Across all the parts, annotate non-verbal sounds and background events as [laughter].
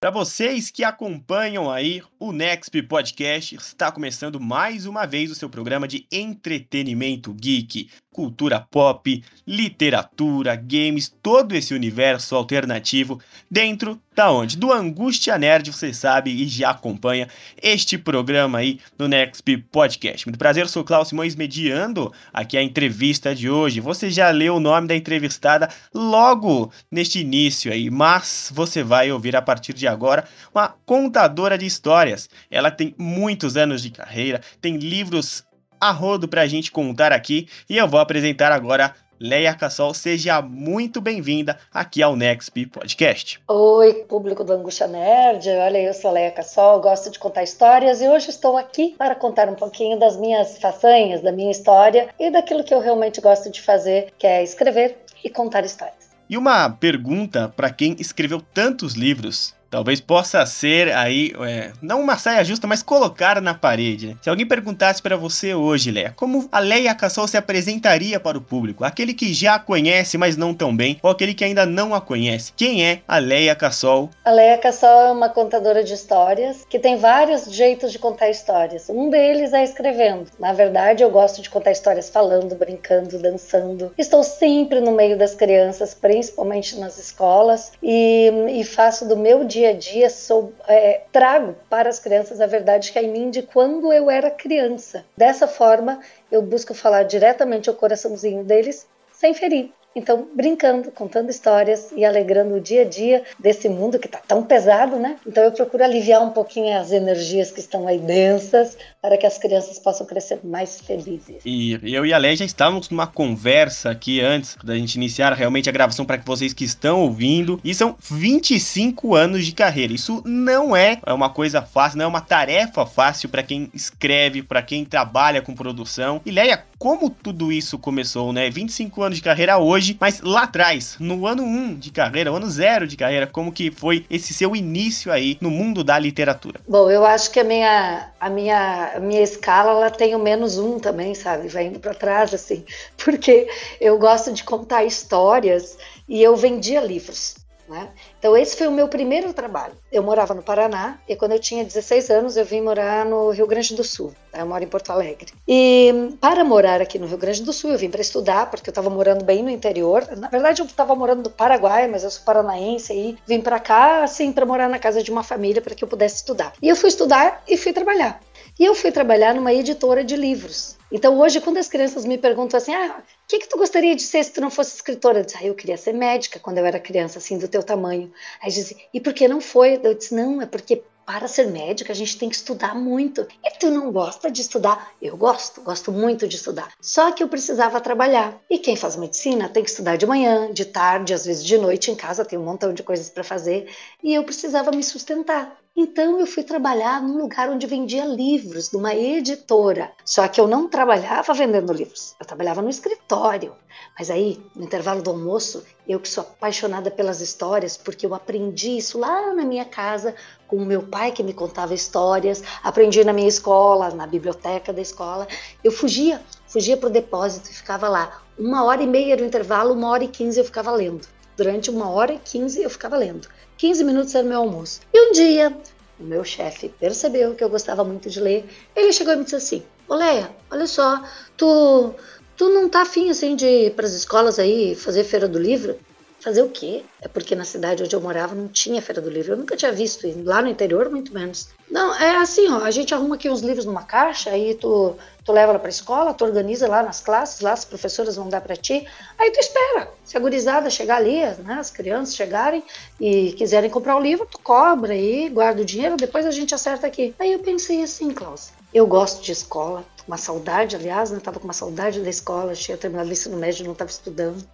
Para vocês que acompanham aí o Nexp Podcast, está começando mais uma vez o seu programa de entretenimento geek cultura pop, literatura, games, todo esse universo alternativo dentro da onde? Do Angústia Nerd, você sabe e já acompanha este programa aí no Next Podcast. Muito prazer, eu sou Klaus Simões mediando aqui a entrevista de hoje. Você já leu o nome da entrevistada logo neste início aí, mas você vai ouvir a partir de agora uma contadora de histórias. Ela tem muitos anos de carreira, tem livros a rodo para a gente contar aqui e eu vou apresentar agora Leia Cassol, seja muito bem-vinda aqui ao Nexp Podcast. Oi, público do Angústia Nerd. Olha, eu sou Leia Cassol, gosto de contar histórias e hoje estou aqui para contar um pouquinho das minhas façanhas, da minha história e daquilo que eu realmente gosto de fazer, que é escrever e contar histórias. E uma pergunta para quem escreveu tantos livros Talvez possa ser aí, é, não uma saia justa, mas colocar na parede. Né? Se alguém perguntasse para você hoje, Leia, como a Leia Cassol se apresentaria para o público? Aquele que já a conhece, mas não tão bem, ou aquele que ainda não a conhece? Quem é a Leia Cassol? A Leia Cassol é uma contadora de histórias que tem vários jeitos de contar histórias. Um deles é escrevendo. Na verdade, eu gosto de contar histórias falando, brincando, dançando. Estou sempre no meio das crianças, principalmente nas escolas, e, e faço do meu dia dia a dia sou, é, trago para as crianças a verdade que é em mim de quando eu era criança. Dessa forma, eu busco falar diretamente ao coraçãozinho deles sem ferir. Então, brincando, contando histórias e alegrando o dia a dia desse mundo que está tão pesado, né? Então, eu procuro aliviar um pouquinho as energias que estão aí densas para que as crianças possam crescer mais felizes. E eu e a Lé já estávamos numa conversa aqui antes da gente iniciar realmente a gravação para que vocês que estão ouvindo. E são 25 anos de carreira. Isso não é uma coisa fácil, não é uma tarefa fácil para quem escreve, para quem trabalha com produção. E Leia, como tudo isso começou, né? 25 anos de carreira hoje, mas lá atrás, no ano 1 de carreira, ano 0 de carreira, como que foi esse seu início aí no mundo da literatura? Bom, eu acho que a minha, a minha, a minha escala ela tem o menos um também, sabe? Vai indo para trás, assim, [laughs] porque eu gosto de contar histórias e eu vendia livros. Né? Então, esse foi o meu primeiro trabalho. Eu morava no Paraná e quando eu tinha 16 anos eu vim morar no Rio Grande do Sul. Eu moro em Porto Alegre. E para morar aqui no Rio Grande do Sul, eu vim para estudar, porque eu estava morando bem no interior. Na verdade, eu estava morando no Paraguai, mas eu sou paranaense e vim para cá, assim, para morar na casa de uma família para que eu pudesse estudar. E eu fui estudar e fui trabalhar. E eu fui trabalhar numa editora de livros. Então hoje, quando as crianças me perguntam assim, ah, o que, que tu gostaria de ser se tu não fosse escritora? Eu disse, ah, eu queria ser médica quando eu era criança, assim, do teu tamanho. Aí dizem, e por que não foi? Eu disse, não, é porque para ser médica a gente tem que estudar muito. E tu não gosta de estudar? Eu gosto, gosto muito de estudar. Só que eu precisava trabalhar. E quem faz medicina tem que estudar de manhã, de tarde, às vezes de noite em casa, tem um montão de coisas para fazer. E eu precisava me sustentar. Então eu fui trabalhar num lugar onde vendia livros, numa editora. Só que eu não trabalhava vendendo livros, eu trabalhava no escritório. Mas aí, no intervalo do almoço, eu que sou apaixonada pelas histórias, porque eu aprendi isso lá na minha casa com o meu pai que me contava histórias, aprendi na minha escola, na biblioteca da escola. Eu fugia, fugia para o depósito e ficava lá. Uma hora e meia no intervalo, uma hora e quinze eu ficava lendo. Durante uma hora e quinze eu ficava lendo. 15 minutos era meu almoço. E um dia, o meu chefe percebeu que eu gostava muito de ler. Ele chegou e me disse assim: Ô Leia, olha só, tu, tu não tá afim assim de ir pras escolas aí fazer feira do livro? Fazer o quê? É porque na cidade onde eu morava não tinha Feira do Livro. Eu nunca tinha visto, lá no interior muito menos. Não, é assim, ó, a gente arruma aqui uns livros numa caixa, aí tu, tu leva ela pra escola, tu organiza lá nas classes, lá as professoras vão dar para ti, aí tu espera. Se a gurizada chegar ali, né, as crianças chegarem e quiserem comprar o livro, tu cobra aí, guarda o dinheiro, depois a gente acerta aqui. Aí eu pensei assim, Klaus, eu gosto de escola, uma saudade, aliás, né? Tava com uma saudade da escola, tinha terminado o ensino médio, não estava estudando.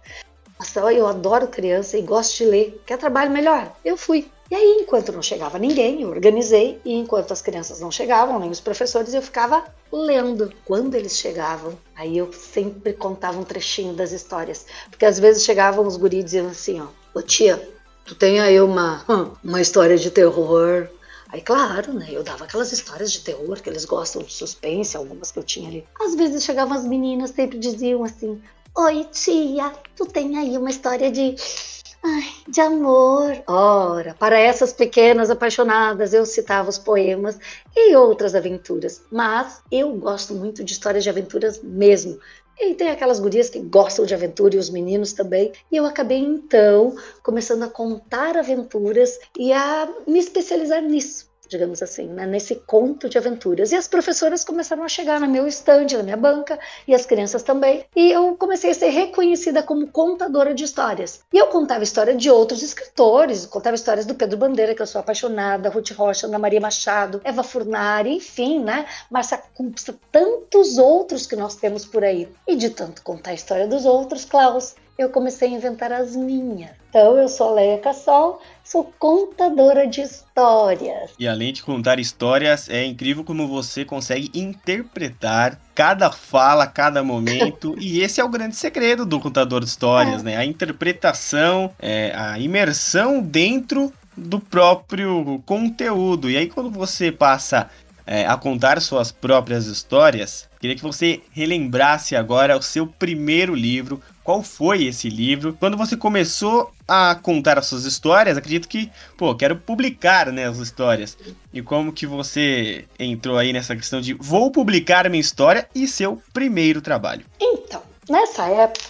Nossa, eu adoro criança e gosto de ler. Quer trabalho melhor? Eu fui. E aí, enquanto não chegava ninguém, eu organizei, e enquanto as crianças não chegavam, nem os professores, eu ficava lendo. Quando eles chegavam, aí eu sempre contava um trechinho das histórias. Porque às vezes chegavam os guris dizendo assim, ó, ô tia, tu tem aí uma, [laughs] uma história de terror. Aí, claro, né? Eu dava aquelas histórias de terror que eles gostam de suspense, algumas que eu tinha ali. Às vezes chegavam as meninas, sempre diziam assim: Oi, tia, tu tem aí uma história de Ai, de amor. Ora, para essas pequenas apaixonadas, eu citava os poemas e outras aventuras. Mas eu gosto muito de histórias de aventuras mesmo. E tem aquelas gurias que gostam de aventura e os meninos também. E eu acabei então começando a contar aventuras e a me especializar nisso digamos assim, né, nesse conto de aventuras. E as professoras começaram a chegar no meu estande, na minha banca, e as crianças também. E eu comecei a ser reconhecida como contadora de histórias. E eu contava história de outros escritores, contava histórias do Pedro Bandeira, que eu sou apaixonada, Ruth Rocha, Ana Maria Machado, Eva Furnari, enfim, né, Marcia Kupsa, tantos outros que nós temos por aí. E de tanto contar a história dos outros, Klaus, eu comecei a inventar as minhas. Então, eu sou a Leia Cassol, sou contadora de histórias. E além de contar histórias, é incrível como você consegue interpretar cada fala, cada momento. [laughs] e esse é o grande segredo do contador de histórias, é. né? A interpretação, é, a imersão dentro do próprio conteúdo. E aí, quando você passa é, a contar suas próprias histórias, queria que você relembrasse agora o seu primeiro livro, qual foi esse livro. Quando você começou a contar as suas histórias, acredito que, pô, quero publicar, né, as histórias. E como que você entrou aí nessa questão de vou publicar minha história e seu primeiro trabalho? Então, Nessa época,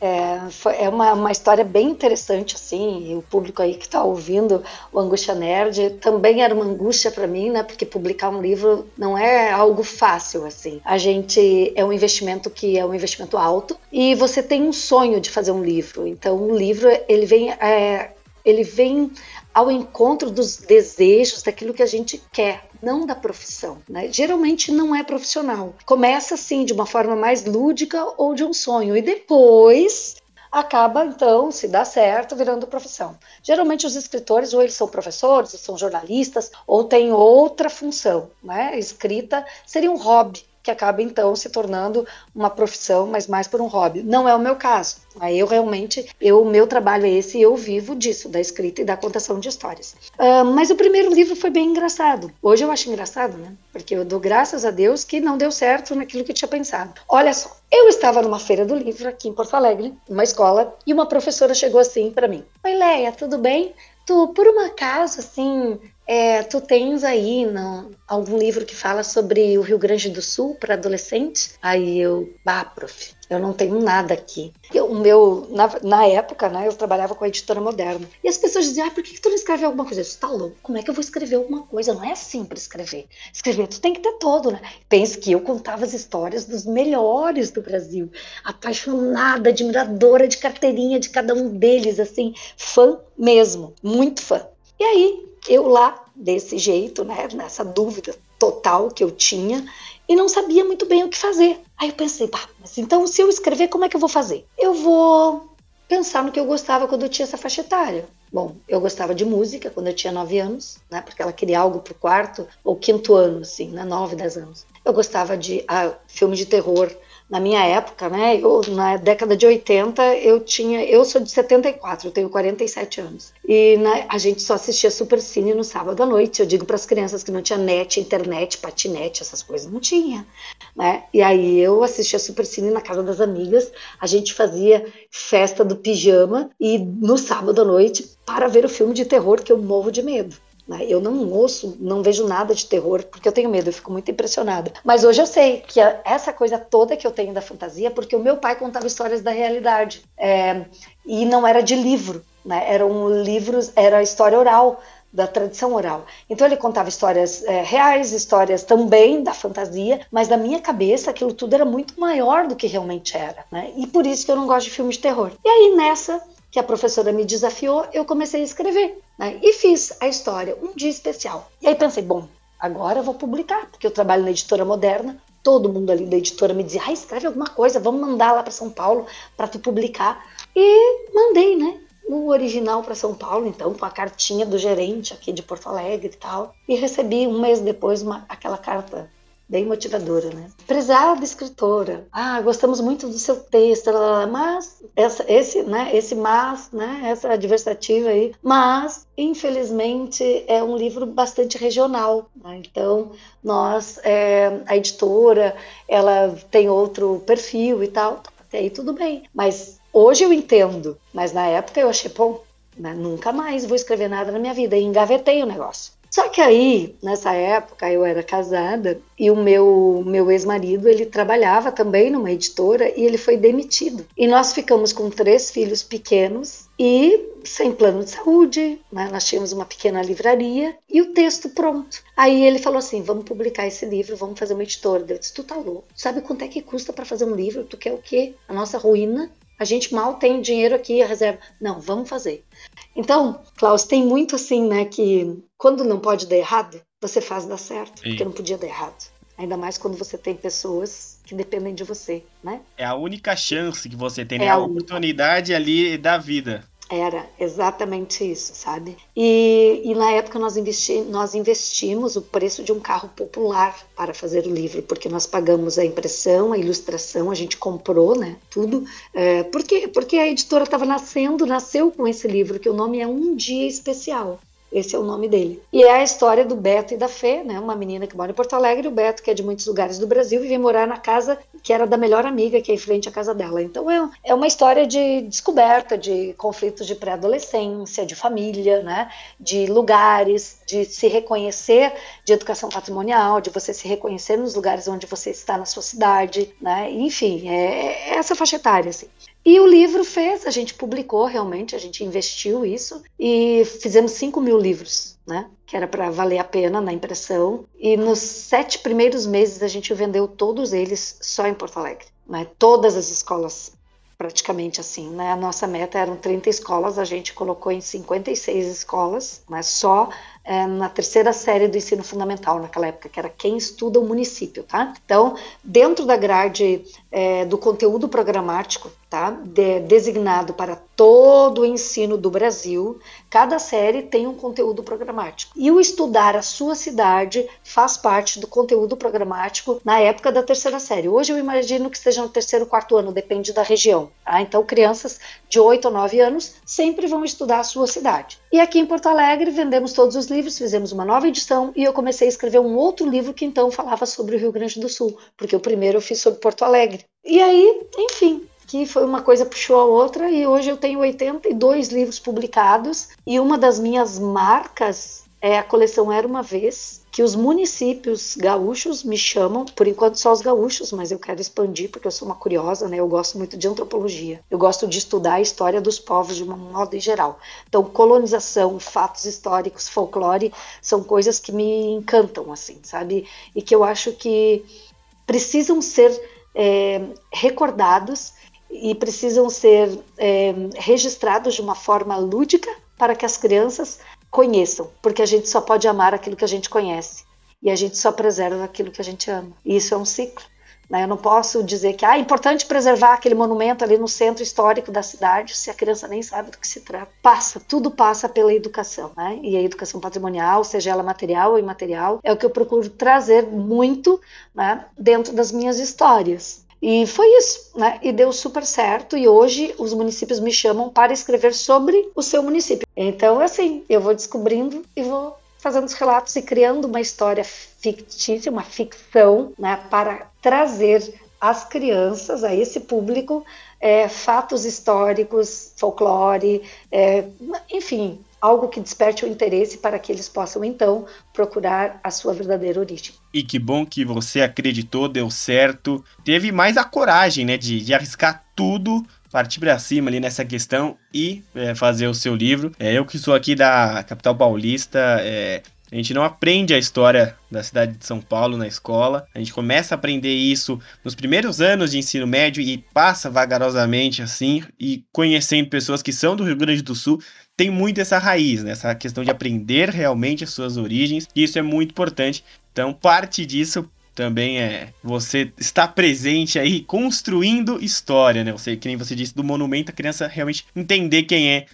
é, foi, é uma, uma história bem interessante, assim, e o público aí que está ouvindo o Angústia Nerd também era uma angústia para mim, né, porque publicar um livro não é algo fácil, assim. A gente, é um investimento que é um investimento alto, e você tem um sonho de fazer um livro, então o livro, ele vem, é, ele vem ao encontro dos desejos, daquilo que a gente quer, não da profissão. Né? Geralmente não é profissional. Começa assim, de uma forma mais lúdica ou de um sonho, e depois acaba então, se dá certo, virando profissão. Geralmente os escritores ou eles são professores, ou são jornalistas, ou têm outra função, né? Escrita seria um hobby que acaba então se tornando uma profissão, mas mais por um hobby. Não é o meu caso. Aí eu realmente, eu, o meu trabalho é esse e eu vivo disso, da escrita e da contação de histórias. Uh, mas o primeiro livro foi bem engraçado. Hoje eu acho engraçado, né? Porque eu dou graças a Deus que não deu certo naquilo que eu tinha pensado. Olha só, eu estava numa feira do livro aqui em Porto Alegre, uma escola, e uma professora chegou assim para mim: Oi, Leia, tudo bem? Tu, por um acaso, assim, é, tu tens aí algum livro que fala sobre o Rio Grande do Sul para adolescente? Aí eu, bah, prof, eu não tenho nada aqui. Eu, o meu, na, na, época, né, eu trabalhava com a editora moderna. E as pessoas diziam, ah, por que, que tu não escreve alguma coisa? Eu disse, tá louco, como é que eu vou escrever alguma coisa? Não é assim para escrever. Escrever, tu tem que ter todo, né? Pense que eu contava as histórias dos melhores do Brasil. Apaixonada, admiradora de carteirinha de cada um deles, assim, fã mesmo, muito fã. E aí, eu lá, desse jeito, né, nessa dúvida total que eu tinha, e não sabia muito bem o que fazer. Aí eu pensei, pá, mas então se eu escrever, como é que eu vou fazer? Eu vou pensar no que eu gostava quando eu tinha essa faixa etária. Bom, eu gostava de música quando eu tinha 9 anos, né? Porque ela queria algo pro quarto ou quinto ano, assim, né? 9, 10 anos. Eu gostava de ah, filme de terror na minha época, né, eu, na década de 80, eu tinha, eu sou de 74, eu tenho 47 anos. E né, a gente só assistia Super Cine no sábado à noite. Eu digo para as crianças que não tinha net, internet, patinete, essas coisas não tinha, né? E aí eu assistia Super Cine na casa das amigas, a gente fazia festa do pijama e no sábado à noite para ver o filme de terror que eu morro de medo. Né? Eu não ouço, não vejo nada de terror porque eu tenho medo, eu fico muito impressionada. Mas hoje eu sei que essa coisa toda que eu tenho da fantasia, porque o meu pai contava histórias da realidade é, e não era de livro, né? Eram livros, era história oral da tradição oral. Então ele contava histórias é, reais, histórias também da fantasia, mas na minha cabeça aquilo tudo era muito maior do que realmente era, né? E por isso que eu não gosto de filmes de terror. E aí nessa que a professora me desafiou, eu comecei a escrever. Né? E fiz a história, um dia especial. E aí pensei, bom, agora eu vou publicar, porque eu trabalho na editora moderna. Todo mundo ali da editora me dizia, ah, escreve alguma coisa, vamos mandar lá para São Paulo para tu publicar. E mandei, né? no original para São Paulo, então, com a cartinha do gerente aqui de Porto Alegre e tal. E recebi um mês depois uma, aquela carta bem motivadora, né? Prezada escritora, ah, gostamos muito do seu texto, mas essa, esse, né? Esse mas, né? Essa adversativa aí, mas infelizmente é um livro bastante regional, né? então nós, é, a editora, ela tem outro perfil e tal, até aí tudo bem, mas hoje eu entendo, mas na época eu achei, bom, né? nunca mais vou escrever nada na minha vida e engavetei o negócio. Só que aí, nessa época, eu era casada e o meu, meu ex-marido, ele trabalhava também numa editora e ele foi demitido. E nós ficamos com três filhos pequenos e sem plano de saúde, né? nós tínhamos uma pequena livraria e o texto pronto. Aí ele falou assim: vamos publicar esse livro, vamos fazer uma editora. Eu disse: tu tá louco? Sabe quanto é que custa para fazer um livro? Tu quer o quê? A nossa ruína? A gente mal tem dinheiro aqui, a reserva. Não, vamos fazer. Então, Klaus, tem muito assim, né, que quando não pode dar errado, você faz dar certo, Sim. porque não podia dar errado. Ainda mais quando você tem pessoas que dependem de você, né? É a única chance que você tem, né? É a, a oportunidade ali da vida. Era exatamente isso, sabe? E, e na época nós, investi, nós investimos o preço de um carro popular para fazer o livro, porque nós pagamos a impressão, a ilustração, a gente comprou, né? Tudo. É, porque, porque a editora estava nascendo, nasceu com esse livro, que o nome é Um Dia Especial. Esse é o nome dele. E é a história do Beto e da Fê, né? Uma menina que mora em Porto Alegre, o Beto, que é de muitos lugares do Brasil, e vem morar na casa que era da melhor amiga, que é em frente à casa dela. Então é, é uma história de descoberta, de conflitos de pré-adolescência, de família, né? De lugares, de se reconhecer, de educação patrimonial, de você se reconhecer nos lugares onde você está na sua cidade, né? Enfim, é, é essa faixa etária, assim. E o livro fez, a gente publicou realmente, a gente investiu isso e fizemos 5 mil livros, né? Que era para valer a pena na impressão. E nos sete primeiros meses a gente vendeu todos eles só em Porto Alegre, né? Todas as escolas praticamente assim, né? A nossa meta eram 30 escolas, a gente colocou em 56 escolas, mas só é, na terceira série do ensino fundamental naquela época, que era quem estuda o município, tá? Então, dentro da grade é, do conteúdo programático, tá? De, designado para todo o ensino do Brasil, cada série tem um conteúdo programático. E o estudar a sua cidade faz parte do conteúdo programático na época da terceira série. Hoje eu imagino que esteja no terceiro, quarto ano, depende da região. Tá? Então, crianças de 8 ou 9 anos sempre vão estudar a sua cidade. E aqui em Porto Alegre vendemos todos os livros, fizemos uma nova edição e eu comecei a escrever um outro livro que então falava sobre o Rio Grande do Sul, porque o primeiro eu fiz sobre Porto Alegre. E aí, enfim, que foi uma coisa puxou a outra e hoje eu tenho 82 livros publicados e uma das minhas marcas é a coleção Era uma Vez, que os municípios gaúchos me chamam, por enquanto só os gaúchos, mas eu quero expandir porque eu sou uma curiosa, né? Eu gosto muito de antropologia. Eu gosto de estudar a história dos povos de um modo em geral. Então, colonização, fatos históricos, folclore são coisas que me encantam, assim, sabe? E que eu acho que precisam ser é, recordados e precisam ser é, registrados de uma forma lúdica para que as crianças conheçam, porque a gente só pode amar aquilo que a gente conhece e a gente só preserva aquilo que a gente ama. E isso é um ciclo. Né? Eu não posso dizer que ah, é importante preservar aquele monumento ali no centro histórico da cidade se a criança nem sabe do que se trata. Passa, tudo passa pela educação. Né? E a educação patrimonial, seja ela material ou imaterial, é o que eu procuro trazer muito né, dentro das minhas histórias. E foi isso, né? E deu super certo. E hoje os municípios me chamam para escrever sobre o seu município. Então, assim, eu vou descobrindo e vou fazendo os relatos e criando uma história fictícia, uma ficção, né? Para trazer às crianças, a esse público, é, fatos históricos, folclore, é, enfim, algo que desperte o interesse para que eles possam então procurar a sua verdadeira origem. E que bom que você acreditou, deu certo, teve mais a coragem, né, de, de arriscar tudo partir para cima ali nessa questão e é, fazer o seu livro. É, eu que sou aqui da capital paulista, é, a gente não aprende a história da cidade de São Paulo na escola. A gente começa a aprender isso nos primeiros anos de ensino médio e passa vagarosamente assim e conhecendo pessoas que são do Rio Grande do Sul tem muito essa raiz, né? essa questão de aprender realmente as suas origens, e isso é muito importante. Então, parte disso também é você estar presente aí construindo história, né? Você, que nem você disse, do monumento, a criança realmente entender quem é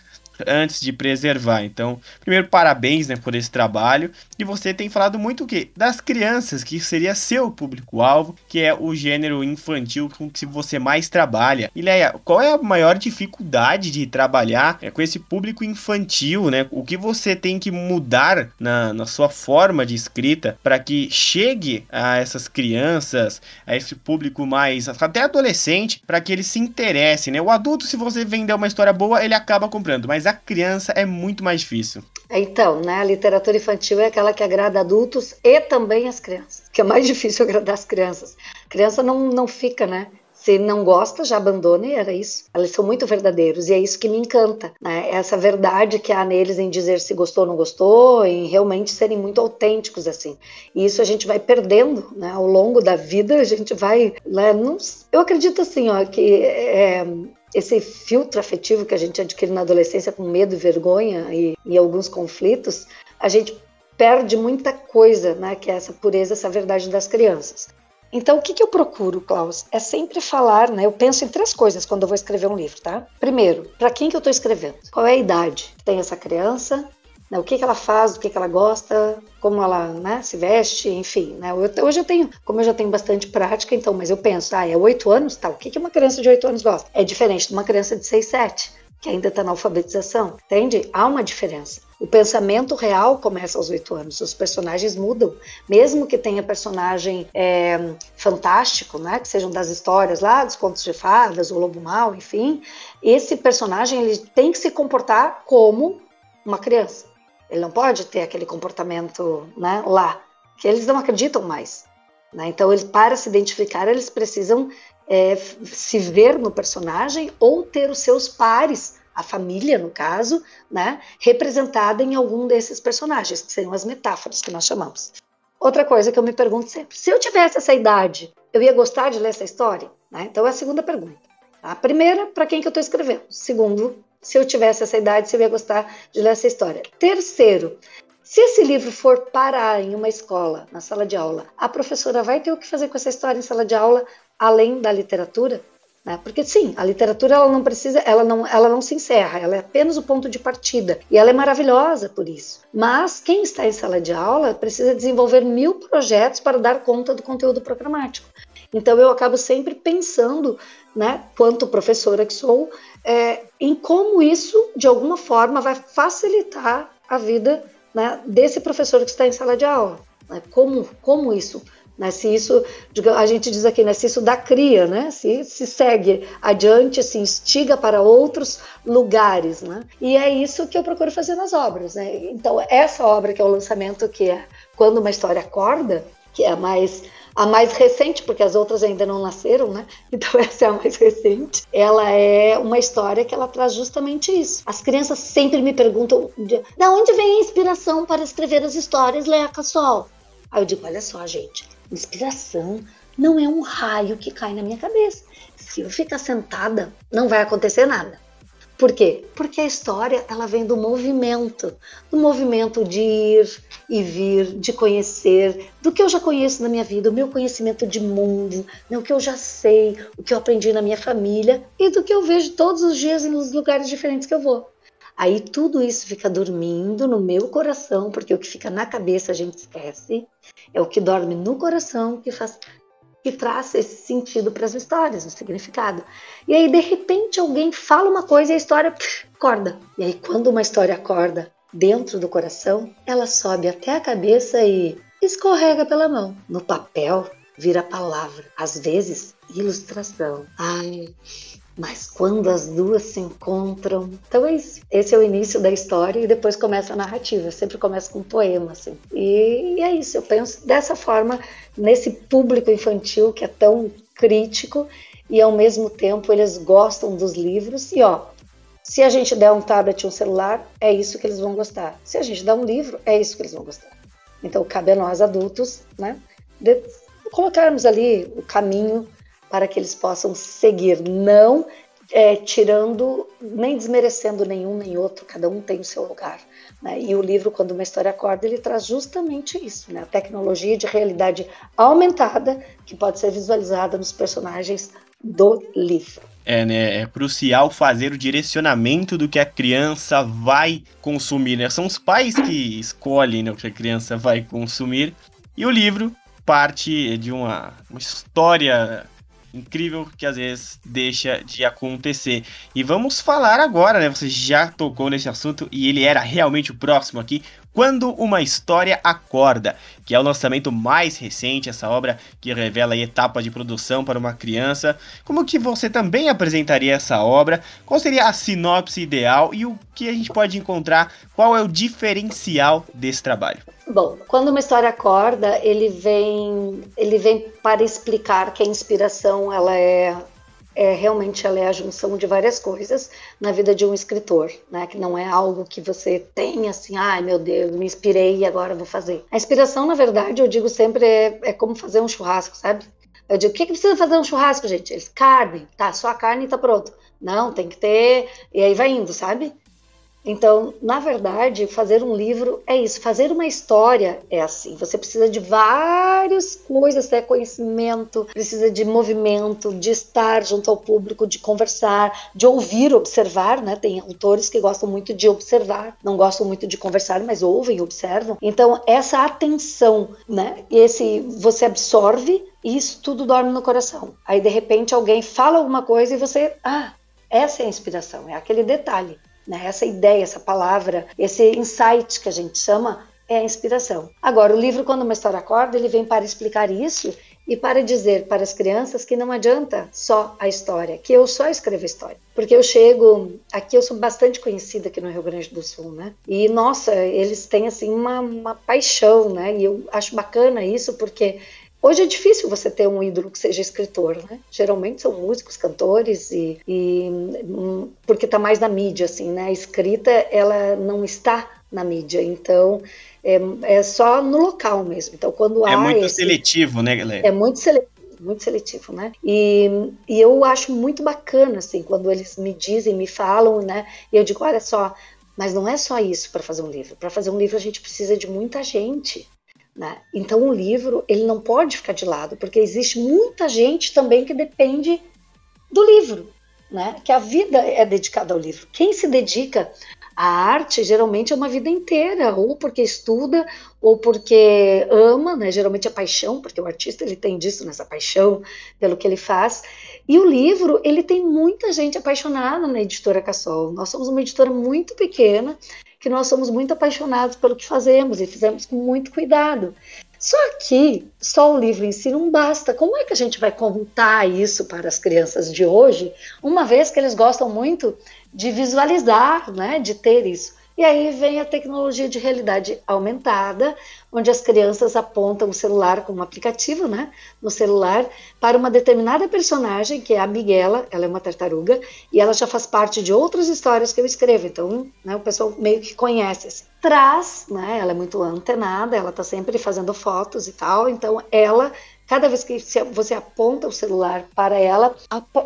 antes de preservar. Então, primeiro, parabéns né, por esse trabalho. E você tem falado muito o quê? Das crianças, que seria seu público-alvo, que é o gênero infantil com que você mais trabalha. E Leia, qual é a maior dificuldade de trabalhar é, com esse público infantil, né? O que você tem que mudar na, na sua forma de escrita para que chegue a essas crianças, a esse público mais até adolescente, para que eles se interessem, né? O adulto, se você vender uma história boa, ele acaba comprando, mas a criança é muito mais difícil. Então, né, a literatura infantil é aquela que agrada adultos e também as crianças, que é mais [laughs] difícil agradar as crianças. A criança não, não fica, né? Se não gosta, já abandona e era isso. Eles são muito verdadeiros e é isso que me encanta, né? Essa verdade que há neles em dizer se gostou ou não gostou, em realmente serem muito autênticos assim. E isso a gente vai perdendo, né? Ao longo da vida a gente vai, né? Eu acredito assim, ó, que é, esse filtro afetivo que a gente adquire na adolescência com medo e vergonha e, e alguns conflitos, a gente perde muita coisa, né? Que é essa pureza, essa verdade das crianças. Então, o que, que eu procuro, Klaus? É sempre falar, né? Eu penso em três coisas quando eu vou escrever um livro, tá? Primeiro, para quem que eu estou escrevendo? Qual é a idade que tem essa criança? Né? O que, que ela faz, o que, que ela gosta, como ela né, se veste, enfim. Né? Eu, hoje eu tenho, como eu já tenho bastante prática, então, mas eu penso, ah, é oito anos, tá? O que, que uma criança de oito anos gosta? É diferente de uma criança de seis, sete, que ainda está na alfabetização, entende? Há uma diferença. O pensamento real começa aos oito anos, os personagens mudam, mesmo que tenha personagem é, fantástico, né, que sejam das histórias lá, dos contos de fadas, o lobo mau, enfim, esse personagem ele tem que se comportar como uma criança. Ele não pode ter aquele comportamento né, lá, que eles não acreditam mais. Né? Então, ele, para se identificar, eles precisam é, se ver no personagem ou ter os seus pares a família, no caso, né, representada em algum desses personagens, que seriam as metáforas que nós chamamos. Outra coisa que eu me pergunto sempre: se eu tivesse essa idade, eu ia gostar de ler essa história? Né? Então é a segunda pergunta. A primeira, para quem que eu estou escrevendo? Segundo, se eu tivesse essa idade, se eu ia gostar de ler essa história. Terceiro, se esse livro for parar em uma escola, na sala de aula, a professora vai ter o que fazer com essa história em sala de aula, além da literatura? Né? Porque sim, a literatura ela não precisa, ela não, ela não se encerra, ela é apenas o ponto de partida e ela é maravilhosa por isso. Mas quem está em sala de aula precisa desenvolver mil projetos para dar conta do conteúdo programático. Então eu acabo sempre pensando, né, quanto professora que sou, é, em como isso de alguma forma vai facilitar a vida né, desse professor que está em sala de aula. Né? Como, como isso né? Se isso, a gente diz aqui, né? se isso dá cria, né? se, se segue adiante, se instiga para outros lugares. Né? E é isso que eu procuro fazer nas obras. Né? Então, essa obra que é o lançamento, que é Quando uma História Acorda, que é mais a mais recente, porque as outras ainda não nasceram, né? [laughs] Então essa é a mais recente. Ela é uma história que ela traz justamente isso. As crianças sempre me perguntam de, da onde vem a inspiração para escrever as histórias, Leca Sol? Aí eu digo, olha só, gente, Inspiração não é um raio que cai na minha cabeça. Se eu ficar sentada, não vai acontecer nada. Por quê? Porque a história ela vem do movimento, do movimento de ir e vir, de conhecer, do que eu já conheço na minha vida, o meu conhecimento de mundo, né, o que eu já sei, o que eu aprendi na minha família e do que eu vejo todos os dias nos lugares diferentes que eu vou. Aí tudo isso fica dormindo no meu coração, porque o que fica na cabeça a gente esquece, é o que dorme no coração que faz que traz esse sentido para as histórias, o significado. E aí de repente alguém fala uma coisa e a história pff, acorda. E aí quando uma história acorda dentro do coração, ela sobe até a cabeça e escorrega pela mão. No papel vira palavra, às vezes ilustração. Ai, mas quando as duas se encontram. Então é isso. Esse é o início da história e depois começa a narrativa. sempre começa com um poema, assim. E, e é isso. Eu penso dessa forma nesse público infantil que é tão crítico e ao mesmo tempo eles gostam dos livros. E ó, se a gente der um tablet, um celular, é isso que eles vão gostar. Se a gente der um livro, é isso que eles vão gostar. Então cabe a nós adultos, né, de colocarmos ali o caminho para que eles possam seguir, não é, tirando nem desmerecendo nenhum nem outro, cada um tem o seu lugar. Né? E o livro, quando uma história acorda, ele traz justamente isso, né? a tecnologia de realidade aumentada que pode ser visualizada nos personagens do livro. é, né, é crucial fazer o direcionamento do que a criança vai consumir. Né? São os pais que escolhem né, o que a criança vai consumir. E o livro parte de uma, uma história incrível que às vezes deixa de acontecer. E vamos falar agora, né? Você já tocou nesse assunto e ele era realmente o próximo aqui. Quando uma história acorda, que é o lançamento mais recente, essa obra que revela a etapa de produção para uma criança. Como que você também apresentaria essa obra? Qual seria a sinopse ideal e o que a gente pode encontrar? Qual é o diferencial desse trabalho? Bom, quando uma história acorda, ele vem, ele vem para explicar que a inspiração ela é, é realmente ela é a junção de várias coisas na vida de um escritor, né? Que não é algo que você tem assim, ai meu Deus, me inspirei e agora vou fazer. A inspiração, na verdade, eu digo sempre é, é como fazer um churrasco, sabe? Eu digo, o que, que precisa fazer um churrasco, gente? Eles, carne, tá, só a carne tá pronto. Não, tem que ter, e aí vai indo, sabe? Então, na verdade, fazer um livro é isso. Fazer uma história é assim. Você precisa de várias coisas, né? conhecimento, precisa de movimento, de estar junto ao público, de conversar, de ouvir, observar, né? Tem autores que gostam muito de observar, não gostam muito de conversar, mas ouvem, observam. Então, essa atenção, né? Esse você absorve e isso tudo dorme no coração. Aí, de repente, alguém fala alguma coisa e você, ah, essa é a inspiração, é aquele detalhe. Né? Essa ideia, essa palavra, esse insight que a gente chama é a inspiração. Agora, o livro, quando uma história acorda, ele vem para explicar isso e para dizer para as crianças que não adianta só a história, que eu só escrevo história. Porque eu chego, aqui eu sou bastante conhecida aqui no Rio Grande do Sul, né? E nossa, eles têm assim uma, uma paixão, né? E eu acho bacana isso porque Hoje é difícil você ter um ídolo que seja escritor, né? Geralmente são músicos, cantores e, e hum, porque está mais na mídia, assim, né? A escrita ela não está na mídia, então é, é só no local mesmo. Então quando é há muito esse, seletivo, né, galera? É muito seletivo muito seletivo, né? E, e eu acho muito bacana, assim, quando eles me dizem, me falam, né? E eu digo, olha só, mas não é só isso para fazer um livro. Para fazer um livro a gente precisa de muita gente. Né? Então o livro ele não pode ficar de lado, porque existe muita gente também que depende do livro, né? que a vida é dedicada ao livro. Quem se dedica à arte geralmente é uma vida inteira, ou porque estuda, ou porque ama, né? geralmente é paixão, porque o artista ele tem disso nessa paixão pelo que ele faz. E o livro, ele tem muita gente apaixonada na editora Cassol. Nós somos uma editora muito pequena que nós somos muito apaixonados pelo que fazemos e fizemos com muito cuidado. Só que só o livro em si não basta. Como é que a gente vai contar isso para as crianças de hoje, uma vez que eles gostam muito de visualizar, né, de ter isso? E aí vem a tecnologia de realidade aumentada, onde as crianças apontam o celular com um aplicativo, né, no celular, para uma determinada personagem, que é a Miguela, ela é uma tartaruga, e ela já faz parte de outras histórias que eu escrevo, então, né, o pessoal meio que conhece. Assim. Traz, né, ela é muito antenada, ela está sempre fazendo fotos e tal, então ela Cada vez que você aponta o celular para ela,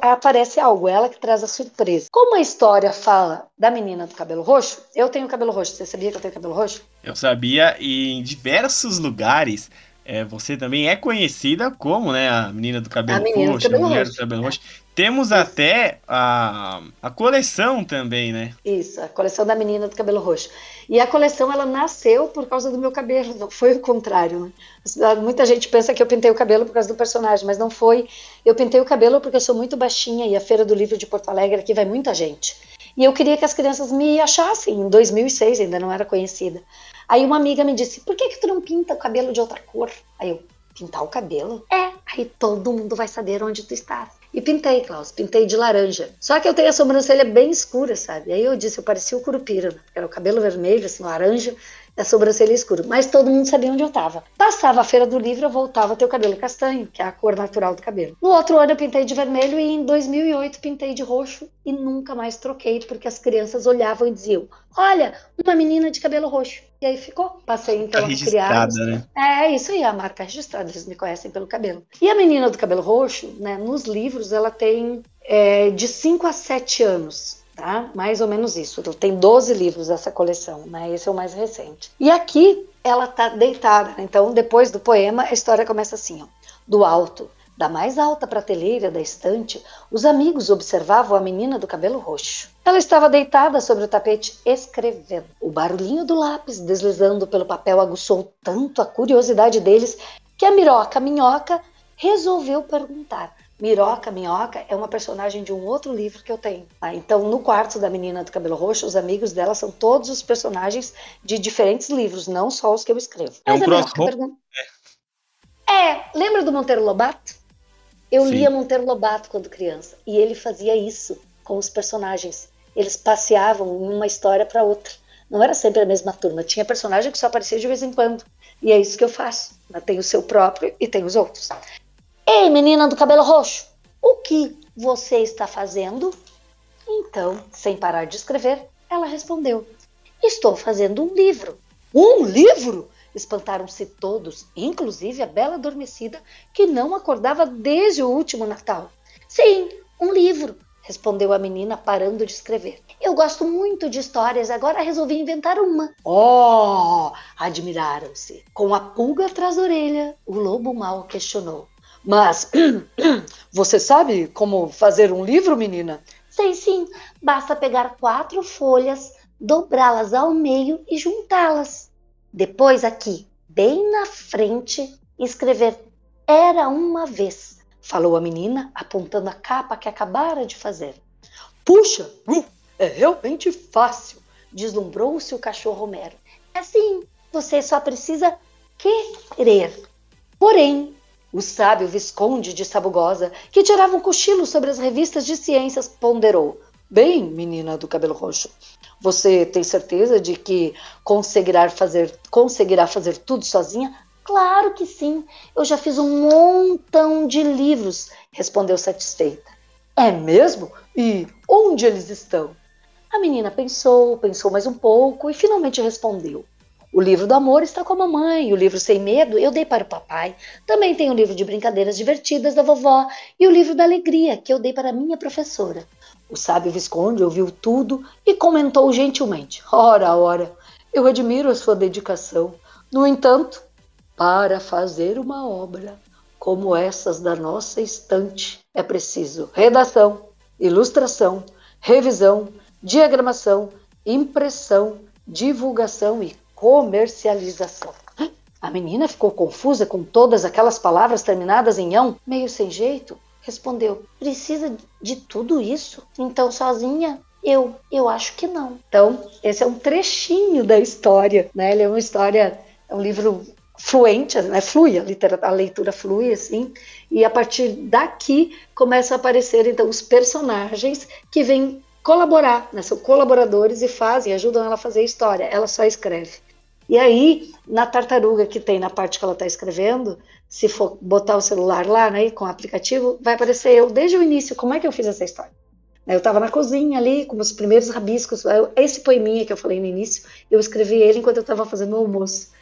aparece algo, ela que traz a surpresa. Como a história fala da menina do cabelo roxo, eu tenho cabelo roxo. Você sabia que eu tenho cabelo roxo? Eu sabia, e em diversos lugares é, você também é conhecida como né, a menina do cabelo menina roxo, do a mulher roxo. do cabelo roxo. Temos Isso. até a, a coleção também, né? Isso, a coleção da menina do cabelo roxo. E a coleção ela nasceu por causa do meu cabelo, não foi o contrário. Né? Muita gente pensa que eu pintei o cabelo por causa do personagem, mas não foi. Eu pintei o cabelo porque eu sou muito baixinha e a Feira do Livro de Porto Alegre aqui vai muita gente. E eu queria que as crianças me achassem. Em 2006 ainda não era conhecida. Aí uma amiga me disse: "Por que que tu não pinta o cabelo de outra cor?" Aí eu: "Pintar o cabelo?" É. Aí todo mundo vai saber onde tu estás. E pintei, Klaus, pintei de laranja. Só que eu tenho a sobrancelha bem escura, sabe? Aí eu disse, eu parecia o Curupira, né? era o cabelo vermelho, assim, laranja, a sobrancelha escura. Mas todo mundo sabia onde eu estava. Passava a feira do livro, eu voltava a ter o cabelo castanho, que é a cor natural do cabelo. No outro ano eu pintei de vermelho e em 2008 pintei de roxo e nunca mais troquei, porque as crianças olhavam e diziam: Olha, uma menina de cabelo roxo. E aí ficou. Passei então Tá a registrada, criar. né? É, isso aí, a marca registrada, eles me conhecem pelo cabelo. E a menina do cabelo roxo, né, nos livros, ela tem é, de 5 a 7 anos. Tá? Mais ou menos isso. Tem 12 livros dessa coleção, né? Esse é o mais recente. E aqui ela tá deitada. né? Então, depois do poema, a história começa assim: ó. Do alto, Da mais alta prateleira da estante, os amigos observavam a menina do cabelo roxo. Ela estava deitada sobre o tapete escrevendo. O barulhinho do lápis deslizando pelo papel aguçou tanto a curiosidade deles que a Miroca Minhoca resolveu perguntar. Miroca Minhoca é uma personagem de um outro livro que eu tenho. Tá? Então, no quarto da menina do cabelo roxo, os amigos dela são todos os personagens de diferentes livros, não só os que eu escrevo. É um cross pergunta... é, lembra do Monteiro Lobato? Eu Sim. lia Monteiro Lobato quando criança e ele fazia isso com os personagens. Eles passeavam de uma história para outra. Não era sempre a mesma turma. Tinha personagem que só aparecia de vez em quando. E é isso que eu faço. Tem o seu próprio e tem os outros. Ei, menina do cabelo roxo, o que você está fazendo? Então, sem parar de escrever, ela respondeu: Estou fazendo um livro. Um livro? Espantaram-se todos, inclusive a bela adormecida, que não acordava desde o último Natal. Sim, um livro, respondeu a menina, parando de escrever. Eu gosto muito de histórias, agora resolvi inventar uma. Oh! admiraram-se. Com a pulga atrás da orelha, o lobo mal questionou. Mas [clears throat] você sabe como fazer um livro, menina? Sei sim. Basta pegar quatro folhas, dobrá-las ao meio e juntá-las. Depois, aqui, bem na frente, escrever Era uma vez, falou a menina, apontando a capa que acabara de fazer. Puxa, uh, é realmente fácil, deslumbrou-se o cachorro Romero. É assim, você só precisa querer. Porém, o sábio Visconde de Sabugosa, que tirava um cochilo sobre as revistas de ciências, ponderou: Bem, menina do cabelo roxo, você tem certeza de que conseguirá fazer, conseguirá fazer tudo sozinha? Claro que sim. Eu já fiz um montão de livros, respondeu satisfeita. É mesmo? E onde eles estão? A menina pensou, pensou mais um pouco e finalmente respondeu: o livro do amor está com a mamãe, o livro sem medo eu dei para o papai. Também tem o livro de brincadeiras divertidas da vovó e o livro da alegria que eu dei para a minha professora. O sábio Visconde ouviu tudo e comentou gentilmente: Ora, ora, eu admiro a sua dedicação. No entanto, para fazer uma obra como essas da nossa estante, é preciso redação, ilustração, revisão, diagramação, impressão, divulgação e comercialização. A menina ficou confusa com todas aquelas palavras terminadas em ão, meio sem jeito respondeu: Precisa de tudo isso? Então, sozinha? Eu, eu acho que não. Então, esse é um trechinho da história, né? Ele é uma história, é um livro fluente, né? Flui, a, a leitura flui, assim, e a partir daqui começam a aparecer, então, os personagens que vêm colaborar, né? São colaboradores e fazem, ajudam ela a fazer a história. Ela só escreve. E aí, na tartaruga que tem na parte que ela está escrevendo, se for botar o celular lá, né, com o aplicativo, vai aparecer eu desde o início, como é que eu fiz essa história. Eu estava na cozinha ali, com os primeiros rabiscos, esse poeminha que eu falei no início, eu escrevi ele enquanto eu estava fazendo o almoço.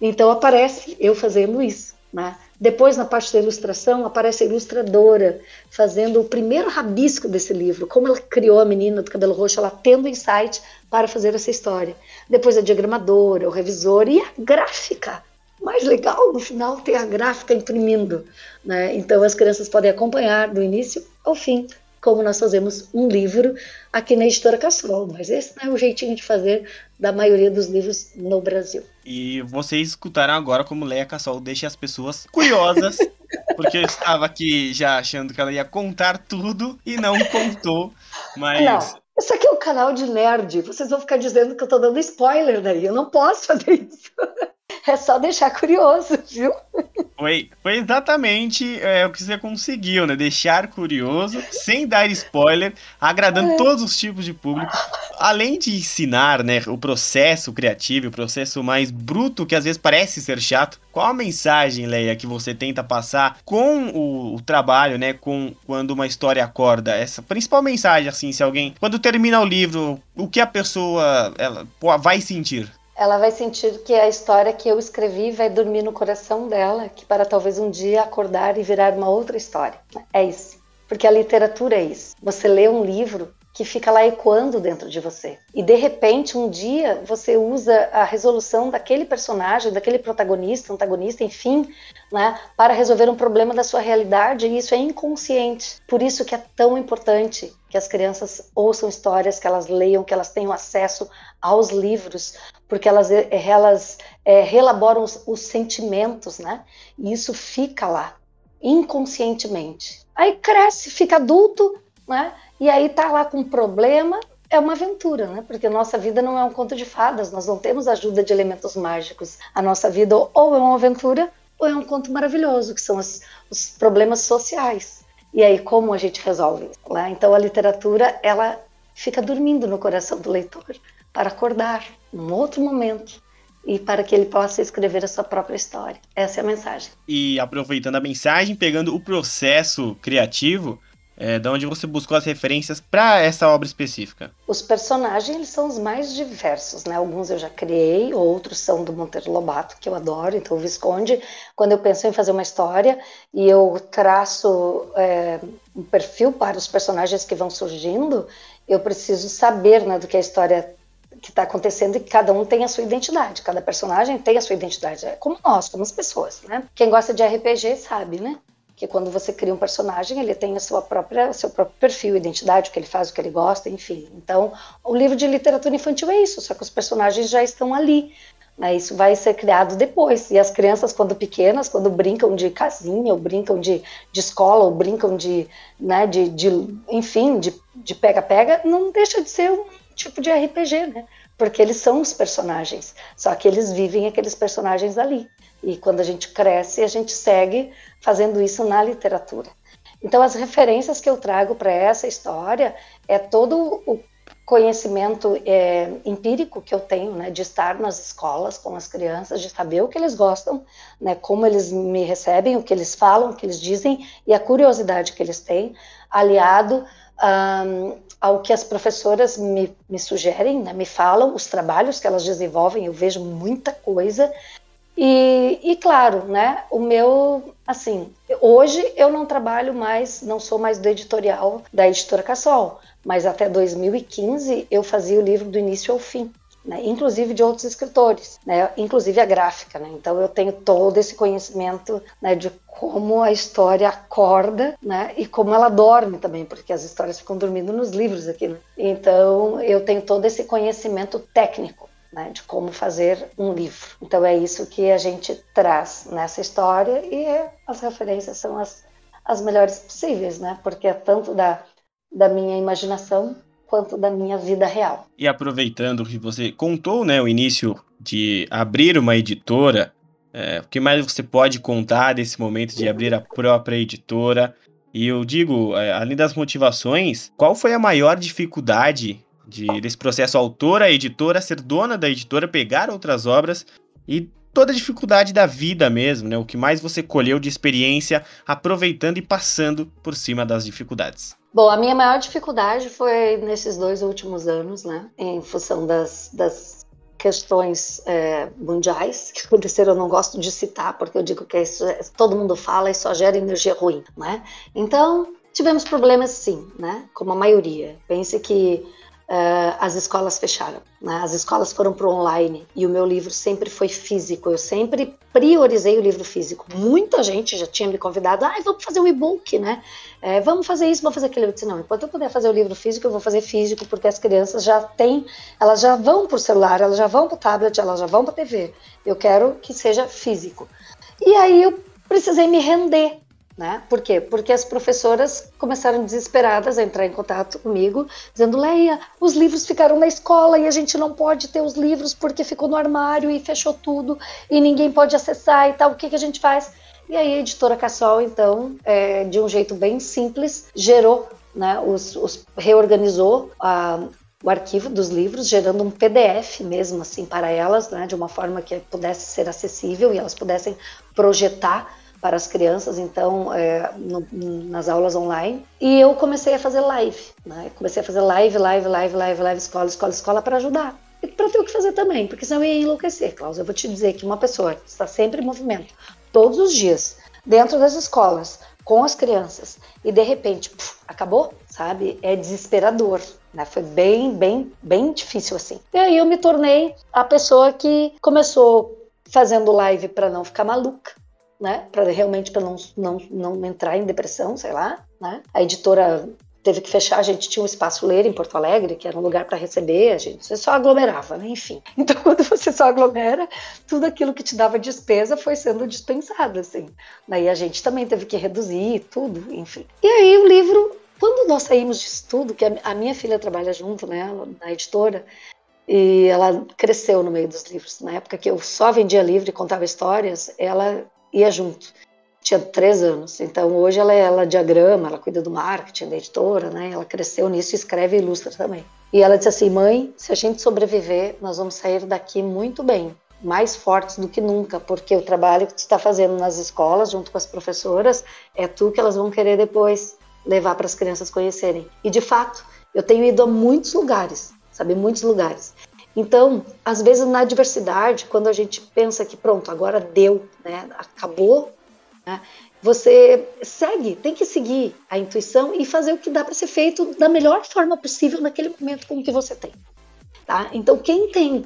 Então aparece eu fazendo isso. Né? Depois, na parte da ilustração, aparece a ilustradora fazendo o primeiro rabisco desse livro, como ela criou a menina do cabelo roxo, ela tendo insight para fazer essa história. Depois a diagramadora, o revisor e a gráfica mais legal no final tem a gráfica imprimindo, né? Então as crianças podem acompanhar do início ao fim como nós fazemos um livro aqui na editora Castrol, mas esse não é o jeitinho de fazer da maioria dos livros no Brasil. E vocês escutaram agora como Leia Cassol deixa as pessoas curiosas, [laughs] porque eu estava aqui já achando que ela ia contar tudo e não contou, mas... Não. Isso aqui é um canal de nerd. Vocês vão ficar dizendo que eu estou dando spoiler daí. Eu não posso fazer isso. É só deixar curioso, viu? Foi, foi exatamente é, o que você conseguiu, né? Deixar curioso, sem dar spoiler, agradando é. todos os tipos de público. Além de ensinar, né, o processo criativo, o processo mais bruto, que às vezes parece ser chato, qual a mensagem, Leia, que você tenta passar com o, o trabalho, né? Com quando uma história acorda? Essa principal mensagem, assim, se alguém. Quando termina o livro, o que a pessoa ela, vai sentir? Ela vai sentir que a história que eu escrevi vai dormir no coração dela, que para talvez um dia acordar e virar uma outra história. É isso. Porque a literatura é isso. Você lê um livro que fica lá ecoando dentro de você. E de repente, um dia, você usa a resolução daquele personagem, daquele protagonista, antagonista, enfim, né, para resolver um problema da sua realidade, e isso é inconsciente. Por isso que é tão importante que as crianças ouçam histórias, que elas leiam, que elas tenham acesso aos livros, porque elas, elas é, relaboram os, os sentimentos, né? E isso fica lá, inconscientemente. Aí cresce, fica adulto, né? E aí tá lá com um problema, é uma aventura, né? Porque nossa vida não é um conto de fadas, nós não temos ajuda de elementos mágicos. A nossa vida ou é uma aventura ou é um conto maravilhoso, que são os, os problemas sociais. E aí como a gente resolve isso? Né? Então a literatura ela fica dormindo no coração do leitor para acordar num outro momento e para que ele possa escrever a sua própria história. Essa é a mensagem. E aproveitando a mensagem, pegando o processo criativo, é, de onde você buscou as referências para essa obra específica? Os personagens eles são os mais diversos, né? Alguns eu já criei, outros são do Monteiro Lobato, que eu adoro. Então, o Visconde, quando eu penso em fazer uma história e eu traço é, um perfil para os personagens que vão surgindo, eu preciso saber né, do que a história que está acontecendo e cada um tem a sua identidade, cada personagem tem a sua identidade, é como nós, como as pessoas, né? Quem gosta de RPG sabe, né? que quando você cria um personagem, ele tem a sua própria, o seu próprio perfil, identidade, o que ele faz, o que ele gosta, enfim. Então, o livro de literatura infantil é isso, só que os personagens já estão ali. Né? Isso vai ser criado depois. E as crianças, quando pequenas, quando brincam de casinha, ou brincam de, de escola, ou brincam de, né, de, de enfim, de pega-pega, não deixa de ser um tipo de RPG, né? Porque eles são os personagens, só que eles vivem aqueles personagens ali. E quando a gente cresce, a gente segue fazendo isso na literatura. Então, as referências que eu trago para essa história é todo o conhecimento é, empírico que eu tenho, né, de estar nas escolas com as crianças, de saber o que eles gostam, né, como eles me recebem, o que eles falam, o que eles dizem e a curiosidade que eles têm, aliado um, ao que as professoras me, me sugerem, né, me falam, os trabalhos que elas desenvolvem, eu vejo muita coisa e, e, claro, né, o meu, assim, hoje eu não trabalho mais, não sou mais do editorial da editora Cassol, mas até 2015 eu fazia o livro do início ao fim. Né, inclusive de outros escritores, né, inclusive a gráfica. Né, então eu tenho todo esse conhecimento né, de como a história acorda né, e como ela dorme também, porque as histórias ficam dormindo nos livros aqui. Né. Então eu tenho todo esse conhecimento técnico de como fazer um livro. Então é isso que a gente traz nessa história e as referências são as, as melhores possíveis, né? Porque é tanto da, da minha imaginação quanto da minha vida real. E aproveitando que você contou, né, o início de abrir uma editora, é, o que mais você pode contar desse momento de abrir a própria editora? E eu digo, é, além das motivações, qual foi a maior dificuldade de, desse processo autora, editora, ser dona da editora, pegar outras obras e toda a dificuldade da vida mesmo, né? O que mais você colheu de experiência aproveitando e passando por cima das dificuldades. Bom, a minha maior dificuldade foi nesses dois últimos anos, né? Em função das, das questões é, mundiais que aconteceram, eu não gosto de citar, porque eu digo que isso, é, todo mundo fala e só gera energia ruim, né? Então, tivemos problemas sim, né? Como a maioria. Pense que uh, as escolas fecharam. Né? As escolas foram para online e o meu livro sempre foi físico. Eu sempre priorizei o livro físico. Muita gente já tinha me convidado, ah, vamos fazer um e-book, né? É, vamos fazer isso, vamos fazer aquilo. Eu disse, não, enquanto eu puder fazer o livro físico, eu vou fazer físico, porque as crianças já têm, elas já vão para o celular, elas já vão para o tablet, elas já vão para a TV. Eu quero que seja físico. E aí eu precisei me render né? Por quê? Porque as professoras começaram desesperadas a entrar em contato comigo, dizendo: Leia, os livros ficaram na escola e a gente não pode ter os livros porque ficou no armário e fechou tudo e ninguém pode acessar e tal. O que, que a gente faz? E aí a editora Cassol, então, é, de um jeito bem simples, gerou, né, os, os reorganizou a, o arquivo dos livros, gerando um PDF mesmo assim para elas, né, de uma forma que pudesse ser acessível e elas pudessem projetar para as crianças, então, é, no, nas aulas online. E eu comecei a fazer live, né? Comecei a fazer live, live, live, live, live, escola, escola, escola, para ajudar. E para ter o que fazer também, porque senão eu ia enlouquecer, Klaus. Eu vou te dizer que uma pessoa que está sempre em movimento, todos os dias, dentro das escolas, com as crianças e de repente puf, acabou, sabe? É desesperador, né? Foi bem, bem, bem difícil assim. E aí eu me tornei a pessoa que começou fazendo live para não ficar maluca, né? Para realmente para não, não, não entrar em depressão, sei lá, né? A editora teve que fechar, a gente tinha um espaço ler em Porto Alegre, que era um lugar para receber, a gente você só aglomerava, né? Enfim. [laughs] Então, quando você só aglomera, tudo aquilo que te dava despesa foi sendo dispensado, assim. Daí a gente também teve que reduzir tudo, enfim. E aí o livro, quando nós saímos de estudo, que a minha filha trabalha junto, né, na editora, e ela cresceu no meio dos livros. Na época que eu só vendia livro e contava histórias, ela ia junto tinha três anos. Então hoje ela, ela diagrama, ela cuida do marketing da editora, né? Ela cresceu nisso, escreve e ilustra também. E ela disse assim, mãe, se a gente sobreviver, nós vamos sair daqui muito bem, mais fortes do que nunca, porque o trabalho que tu está fazendo nas escolas, junto com as professoras, é tu que elas vão querer depois levar para as crianças conhecerem. E de fato, eu tenho ido a muitos lugares, sabe, muitos lugares. Então, às vezes na adversidade, quando a gente pensa que pronto, agora deu, né, acabou né? Você segue, tem que seguir a intuição e fazer o que dá para ser feito da melhor forma possível naquele momento com o que você tem. Tá? Então, quem tem,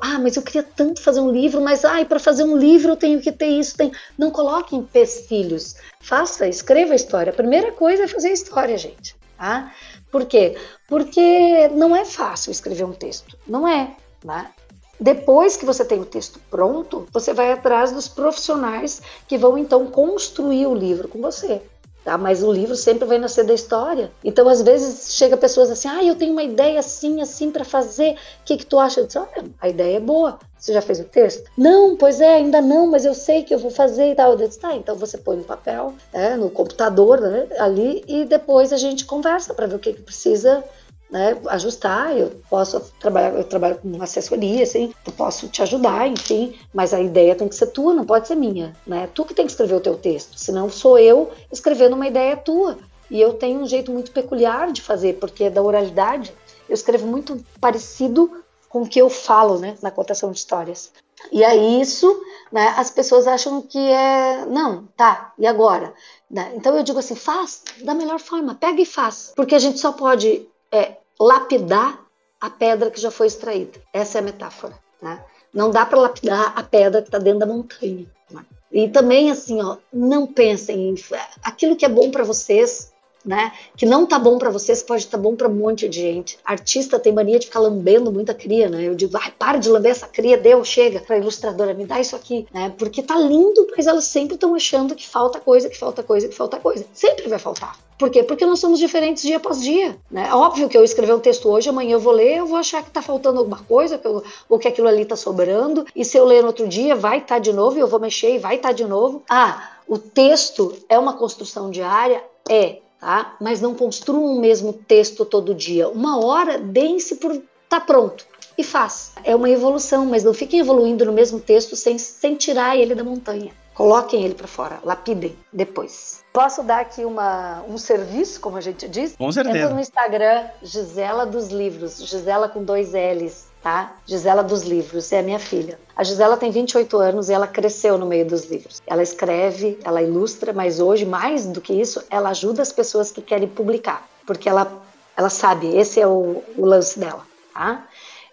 ah, mas eu queria tanto fazer um livro, mas ai, para fazer um livro eu tenho que ter isso, tem. Não coloque em pestilhos. Faça, escreva a história. A primeira coisa é fazer a história, gente. Tá? Por quê? Porque não é fácil escrever um texto. Não é. Né? Depois que você tem o texto pronto, você vai atrás dos profissionais que vão então construir o livro com você. Tá? Mas o livro sempre vai nascer da história. Então, às vezes, chega pessoas assim: ah, eu tenho uma ideia assim, assim para fazer. O que, que tu acha? Eu disse, olha, a ideia é boa. Você já fez o texto? Não, pois é, ainda não, mas eu sei que eu vou fazer e tal. Eu disse, tá, então você põe no papel, é, no computador, né, ali, e depois a gente conversa para ver o que, que precisa né, ajustar, eu posso trabalhar, eu trabalho com assessoria, assim, eu posso te ajudar, enfim, mas a ideia tem que ser tua, não pode ser minha, né? Tu que tem que escrever o teu texto, senão sou eu escrevendo uma ideia tua. E eu tenho um jeito muito peculiar de fazer, porque é da oralidade. Eu escrevo muito parecido com o que eu falo, né, na contação de histórias. E aí isso, né, as pessoas acham que é, não, tá, e agora? Né? Então eu digo assim, faz da melhor forma, pega e faz, porque a gente só pode é lapidar a pedra que já foi extraída. Essa é a metáfora. Né? Não dá para lapidar a pedra que está dentro da montanha. Né? E também, assim, ó, não pensem em aquilo que é bom para vocês, né? Que não tá bom para vocês, pode estar tá bom para um monte de gente. Artista tem mania de ficar lambendo muita cria, né? Eu digo, ai, para de lamber essa cria, deu, chega. Pra ilustradora, me dá isso aqui, né? Porque tá lindo, mas elas sempre estão achando que falta coisa, que falta coisa, que falta coisa. Sempre vai faltar. Por quê? Porque nós somos diferentes dia após dia. Né? Óbvio que eu escrever um texto hoje, amanhã eu vou ler, eu vou achar que está faltando alguma coisa, que eu, ou que aquilo ali está sobrando, e se eu ler no outro dia, vai estar tá de novo, eu vou mexer e vai estar tá de novo. Ah, o texto é uma construção diária? É, tá? Mas não construam o mesmo texto todo dia. Uma hora, deem-se por tá pronto e faz. É uma evolução, mas não fiquem evoluindo no mesmo texto sem, sem tirar ele da montanha. Coloquem ele para fora, lapidem depois. Posso dar aqui uma, um serviço, como a gente diz? Com certeza. Entra no Instagram, Gisela dos Livros, Gisela com dois L's, tá? Gisela dos Livros, é a minha filha. A Gisela tem 28 anos e ela cresceu no meio dos livros. Ela escreve, ela ilustra, mas hoje, mais do que isso, ela ajuda as pessoas que querem publicar, porque ela, ela sabe, esse é o, o lance dela, tá?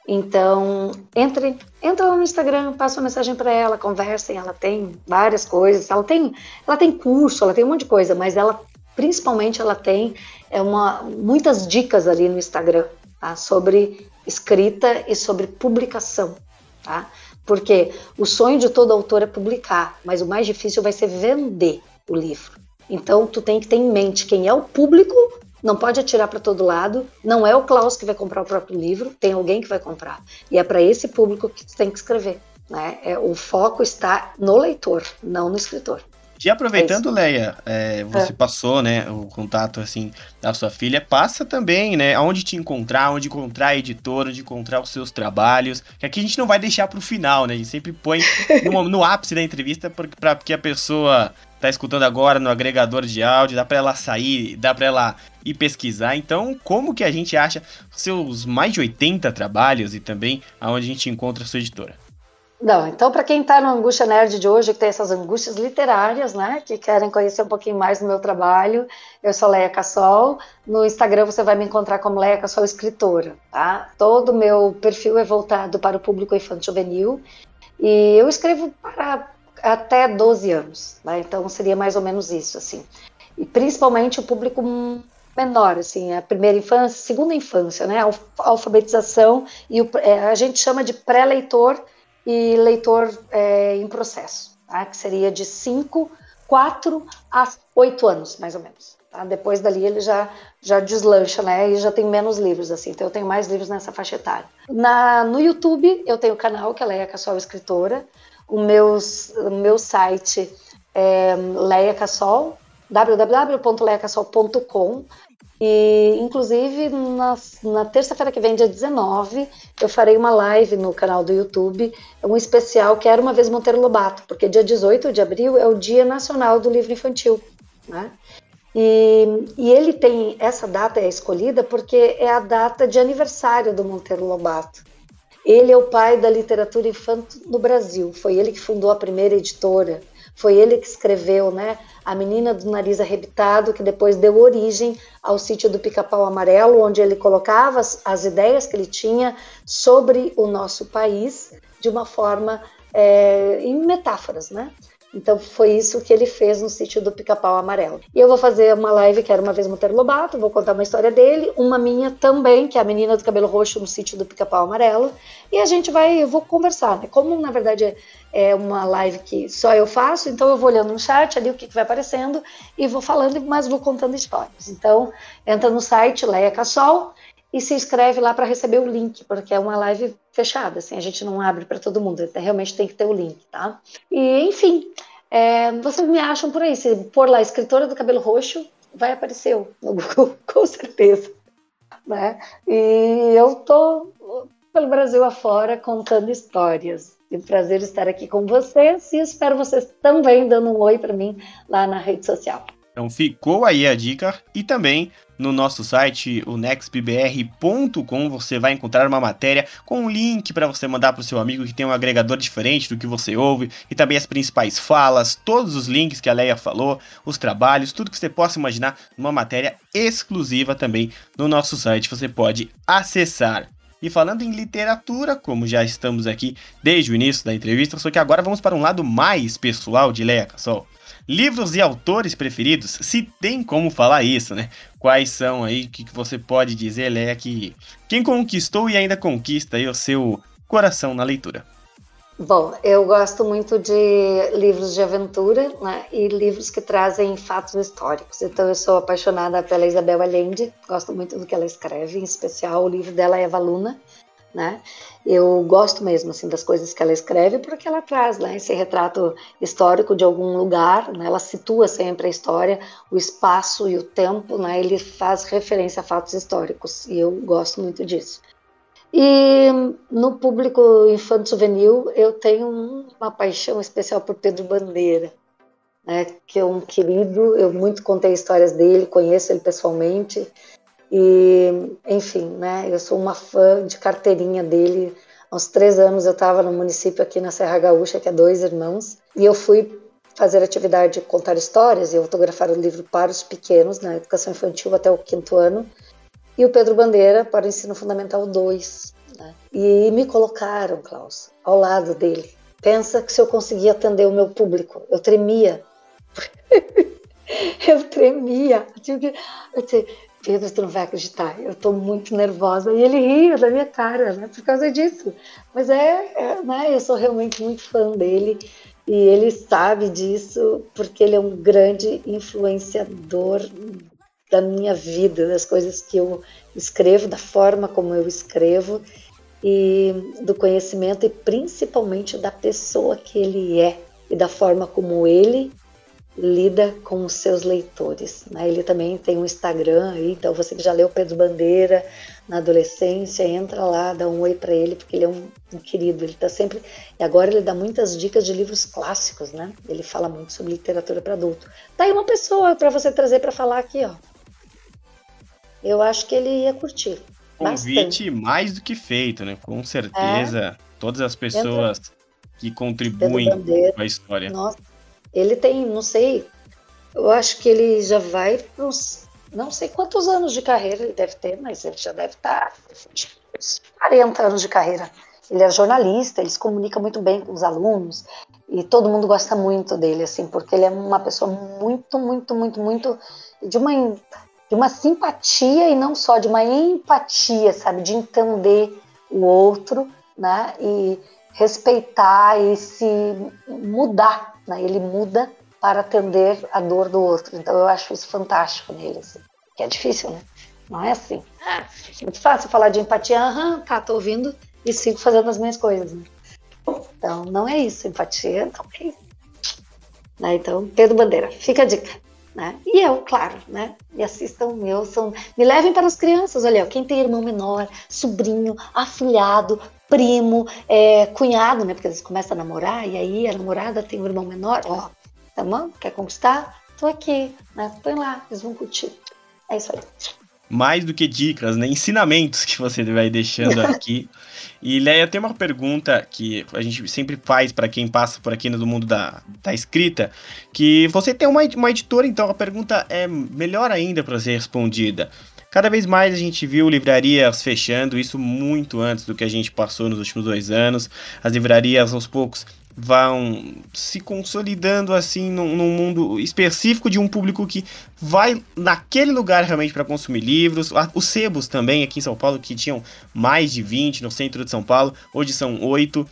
Então, entre, entra lá no Instagram, passa uma mensagem para ela, conversem, ela tem várias coisas, ela tem, ela tem curso, ela tem um monte de coisa, mas ela principalmente ela tem é uma, muitas dicas ali no Instagram tá? sobre escrita e sobre publicação, tá? Porque o sonho de todo autor é publicar, mas o mais difícil vai ser vender o livro. Então, tu tem que ter em mente quem é o público não pode atirar para todo lado. Não é o Klaus que vai comprar o próprio livro, tem alguém que vai comprar. E é para esse público que tem que escrever. Né? É, o foco está no leitor, não no escritor. E aproveitando, é Leia, é, você é. passou, né, o contato, assim, da sua filha, passa também, né, aonde te encontrar, onde encontrar a editora, onde encontrar os seus trabalhos, que aqui a gente não vai deixar para o final, né, a gente sempre põe no, no ápice da entrevista para que a pessoa tá escutando agora no agregador de áudio, dá para ela sair, dá para ela ir pesquisar. Então, como que a gente acha seus mais de 80 trabalhos e também aonde a gente encontra a sua editora? Não, então para quem está no Angústia Nerd de hoje, que tem essas angústias literárias, né, que querem conhecer um pouquinho mais do meu trabalho, eu sou Leia Cassol. No Instagram você vai me encontrar como Leia Cassol escritora, tá? Todo o meu perfil é voltado para o público infantil juvenil e eu escrevo para até 12 anos, né? Então seria mais ou menos isso, assim. E principalmente o público menor, assim, a primeira infância, segunda infância, né? A alfabetização e o, é, a gente chama de pré-leitor e leitor é, em processo, tá? que seria de 5, 4 a 8 anos, mais ou menos. Tá? Depois dali ele já, já deslancha, né? E já tem menos livros, assim. Então eu tenho mais livros nessa faixa etária. Na, no YouTube eu tenho o canal, que é Leia Cassol Escritora. O, meus, o meu site é Leia Cassol, www.leiacassol.com. E, inclusive, na, na terça-feira que vem, dia 19, eu farei uma live no canal do YouTube, um especial que era uma vez Monteiro Lobato, porque dia 18 de abril é o Dia Nacional do Livro Infantil, né? E, e, ele tem essa data é escolhida porque é a data de aniversário do Monteiro Lobato. Ele é o pai da literatura infantil no Brasil. Foi ele que fundou a primeira editora. Foi ele que escreveu, né, A Menina do Nariz Arrebitado, que depois deu origem ao sítio do Pica-Pau Amarelo, onde ele colocava as, as, ideias que ele tinha sobre o nosso país de uma forma é, em metáforas, né? Então foi isso que ele fez no sítio do Pica-Pau Amarelo. E eu vou fazer uma live que era uma vez Monteiro Lobato, vou contar uma história dele, uma minha também, que é a menina do cabelo roxo no sítio do Pica-Pau Amarelo. E a gente vai, eu vou conversar, né? Como na verdade é uma live que só eu faço, então eu vou olhando no chat ali o que, que vai aparecendo e vou falando, mas vou contando histórias. Então entra no site Leia Cassol e se inscreve lá para receber o link, porque é uma live fechada, assim, a gente não abre para todo mundo, realmente tem que ter o link, tá? E, enfim, é, vocês me acham por aí, se pôr lá escritora do cabelo roxo, vai aparecer no Google, [laughs] com certeza, né? E eu tô pelo Brasil afora contando histórias. É um prazer estar aqui com vocês e espero vocês também dando um oi para mim lá na rede social. Então ficou aí a dica e também no nosso site, o nextbr.com, você vai encontrar uma matéria com um link para você mandar para o seu amigo que tem um agregador diferente do que você ouve e também as principais falas, todos os links que a Leia falou, os trabalhos, tudo que você possa imaginar numa matéria exclusiva também no nosso site, você pode acessar. E falando em literatura, como já estamos aqui desde o início da entrevista, só que agora vamos para um lado mais pessoal de Leia Cassol. Livros e autores preferidos, se tem como falar isso, né? Quais são aí, o que, você pode dizer, Léa, que quem conquistou e ainda conquista aí o seu coração na leitura? Bom, eu gosto muito de livros de aventura né, e livros que trazem fatos históricos. Então, eu sou apaixonada pela Isabel Allende, gosto muito do que ela escreve, em especial o livro dela, Eva Luna, né? Eu gosto mesmo assim das coisas que ela escreve porque ela traz né, esse retrato histórico de algum lugar, né? ela situa sempre a história, o espaço e o tempo, né? ele faz referência a fatos históricos e eu gosto muito disso. E no público infanto juvenil eu tenho uma paixão especial por Pedro Bandeira, né, que é um querido, eu muito contei histórias dele, conheço ele pessoalmente e, enfim, né, eu sou uma fã de carteirinha dele. Há uns três anos eu estava no município aqui na Serra Gaúcha, que é dois irmãos, e eu fui fazer atividade de contar histórias e autografar o livro para os pequenos, na educação infantil até o quinto ano, e o Pedro Bandeira para o ensino fundamental 2. Né? E me colocaram, Klaus, ao lado dele. Pensa que se eu conseguia atender o meu público, eu tremia. [laughs] eu tremia. Eu, Pedro, tu não vai acreditar, eu estou muito nervosa. E ele ria da minha cara, né, por causa disso. Mas é, é, né, eu sou realmente muito fã dele e ele sabe disso porque ele é um grande influenciador da minha vida, das coisas que eu escrevo, da forma como eu escrevo e do conhecimento e principalmente da pessoa que ele é e da forma como ele lida com os seus leitores. Né? Ele também tem um Instagram aí, então você que já leu Pedro Bandeira na adolescência, entra lá, dá um oi para ele, porque ele é um, um querido. Ele está sempre. E agora ele dá muitas dicas de livros clássicos, né? Ele fala muito sobre literatura para adulto. Tá aí uma pessoa para você trazer para falar aqui, ó. Eu acho que ele ia curtir. Convite bastante. mais do que feito, né? Com certeza. É. Todas as pessoas. Entra que contribuem com a história. Nossa, ele tem, não sei, eu acho que ele já vai para uns, não sei quantos anos de carreira ele deve ter, mas ele já deve estar tá, uns 40 anos de carreira. Ele é jornalista, ele se comunica muito bem com os alunos e todo mundo gosta muito dele, assim, porque ele é uma pessoa muito, muito, muito, muito de uma de uma simpatia e não só de uma empatia, sabe, de entender o outro, né, e respeitar e se mudar, né? Ele muda para atender a dor do outro. Então eu acho isso fantástico nele, assim. Que é difícil, né? Não é assim. Ah, é muito fácil falar de empatia, aham, tá, tô ouvindo e sigo fazendo as minhas coisas. Né? Então, não é isso. Empatia não é isso. Né? Então, Pedro Bandeira, fica a dica. Né? E eu, claro, né? Me assistam, me ouçam, me levem para as crianças. Olha, quem tem irmão menor, sobrinho, afilhado, primo, é, cunhado, né? Porque eles começam a namorar e aí a namorada tem um irmão menor. Ó, tá bom? Quer conquistar? Tô aqui, né? Põe lá, eles vão curtir. É isso aí mais do que dicas, né? Ensinamentos que você vai deixando [laughs] aqui. e Leia, tem uma pergunta que a gente sempre faz para quem passa por aqui no mundo da, da escrita, que você tem uma, uma editora, então a pergunta é melhor ainda para ser respondida. Cada vez mais a gente viu livrarias fechando, isso muito antes do que a gente passou nos últimos dois anos. As livrarias aos poucos vão se consolidando assim num, num, mundo específico de um público que vai naquele lugar realmente para consumir livros. Os sebos também aqui em São Paulo, que tinham mais de 20 no centro de São Paulo, hoje são oito.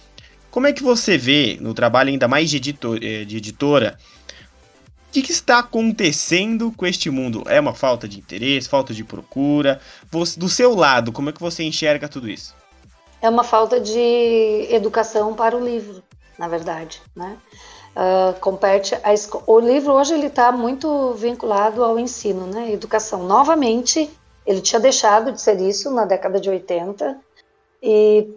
Como é que você vê no trabalho ainda mais de, editor, eh, de editora? O que, que, está acontecendo com este mundo? É uma falta de interesse, falta de procura? Você, do seu lado, como é que você enxerga tudo isso? É uma falta de educação para o livro na verdade, né? Uh, compete a o livro hoje ele está muito vinculado ao ensino, né? Educação. Novamente, ele tinha deixado de ser isso na década de 80 e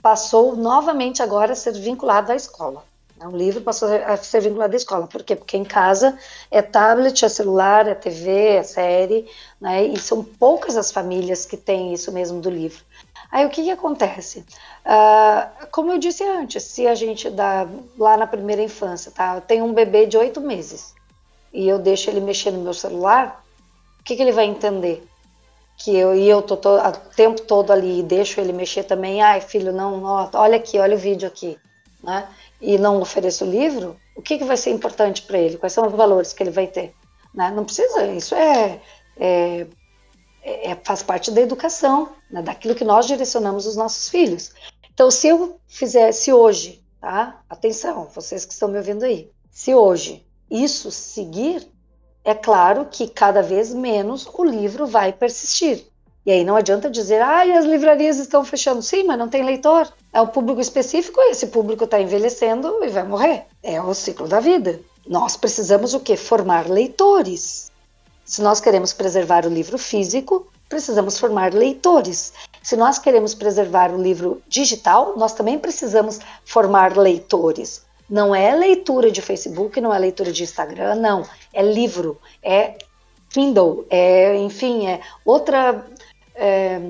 passou novamente agora a ser vinculado à escola. O livro passou a ser vinculado à escola. Por quê? Porque em casa é tablet, é celular, é TV, é série, né? E são poucas as famílias que têm isso mesmo do livro. Aí o que, que acontece? Uh, como eu disse antes, se a gente dá lá na primeira infância, tá? Eu tenho um bebê de oito meses e eu deixo ele mexer no meu celular, o que, que ele vai entender? Que eu e eu tô o tempo todo ali e deixo ele mexer também. Ai, filho, não, não, olha aqui, olha o vídeo aqui, né? E não ofereço o livro. O que, que vai ser importante para ele? Quais são os valores que ele vai ter? Né? Não precisa, isso é, é é, faz parte da educação, né, daquilo que nós direcionamos os nossos filhos. Então, se eu fizesse hoje, tá? Atenção, vocês que estão me ouvindo aí. Se hoje isso seguir, é claro que cada vez menos o livro vai persistir. E aí não adianta dizer, ah, as livrarias estão fechando. Sim, mas não tem leitor. É um público específico, esse público está envelhecendo e vai morrer. É o ciclo da vida. Nós precisamos o quê? Formar leitores. Se nós queremos preservar o livro físico, precisamos formar leitores. Se nós queremos preservar o livro digital, nós também precisamos formar leitores. Não é leitura de Facebook, não é leitura de Instagram, não. É livro, é Kindle, é, enfim, é outra. É,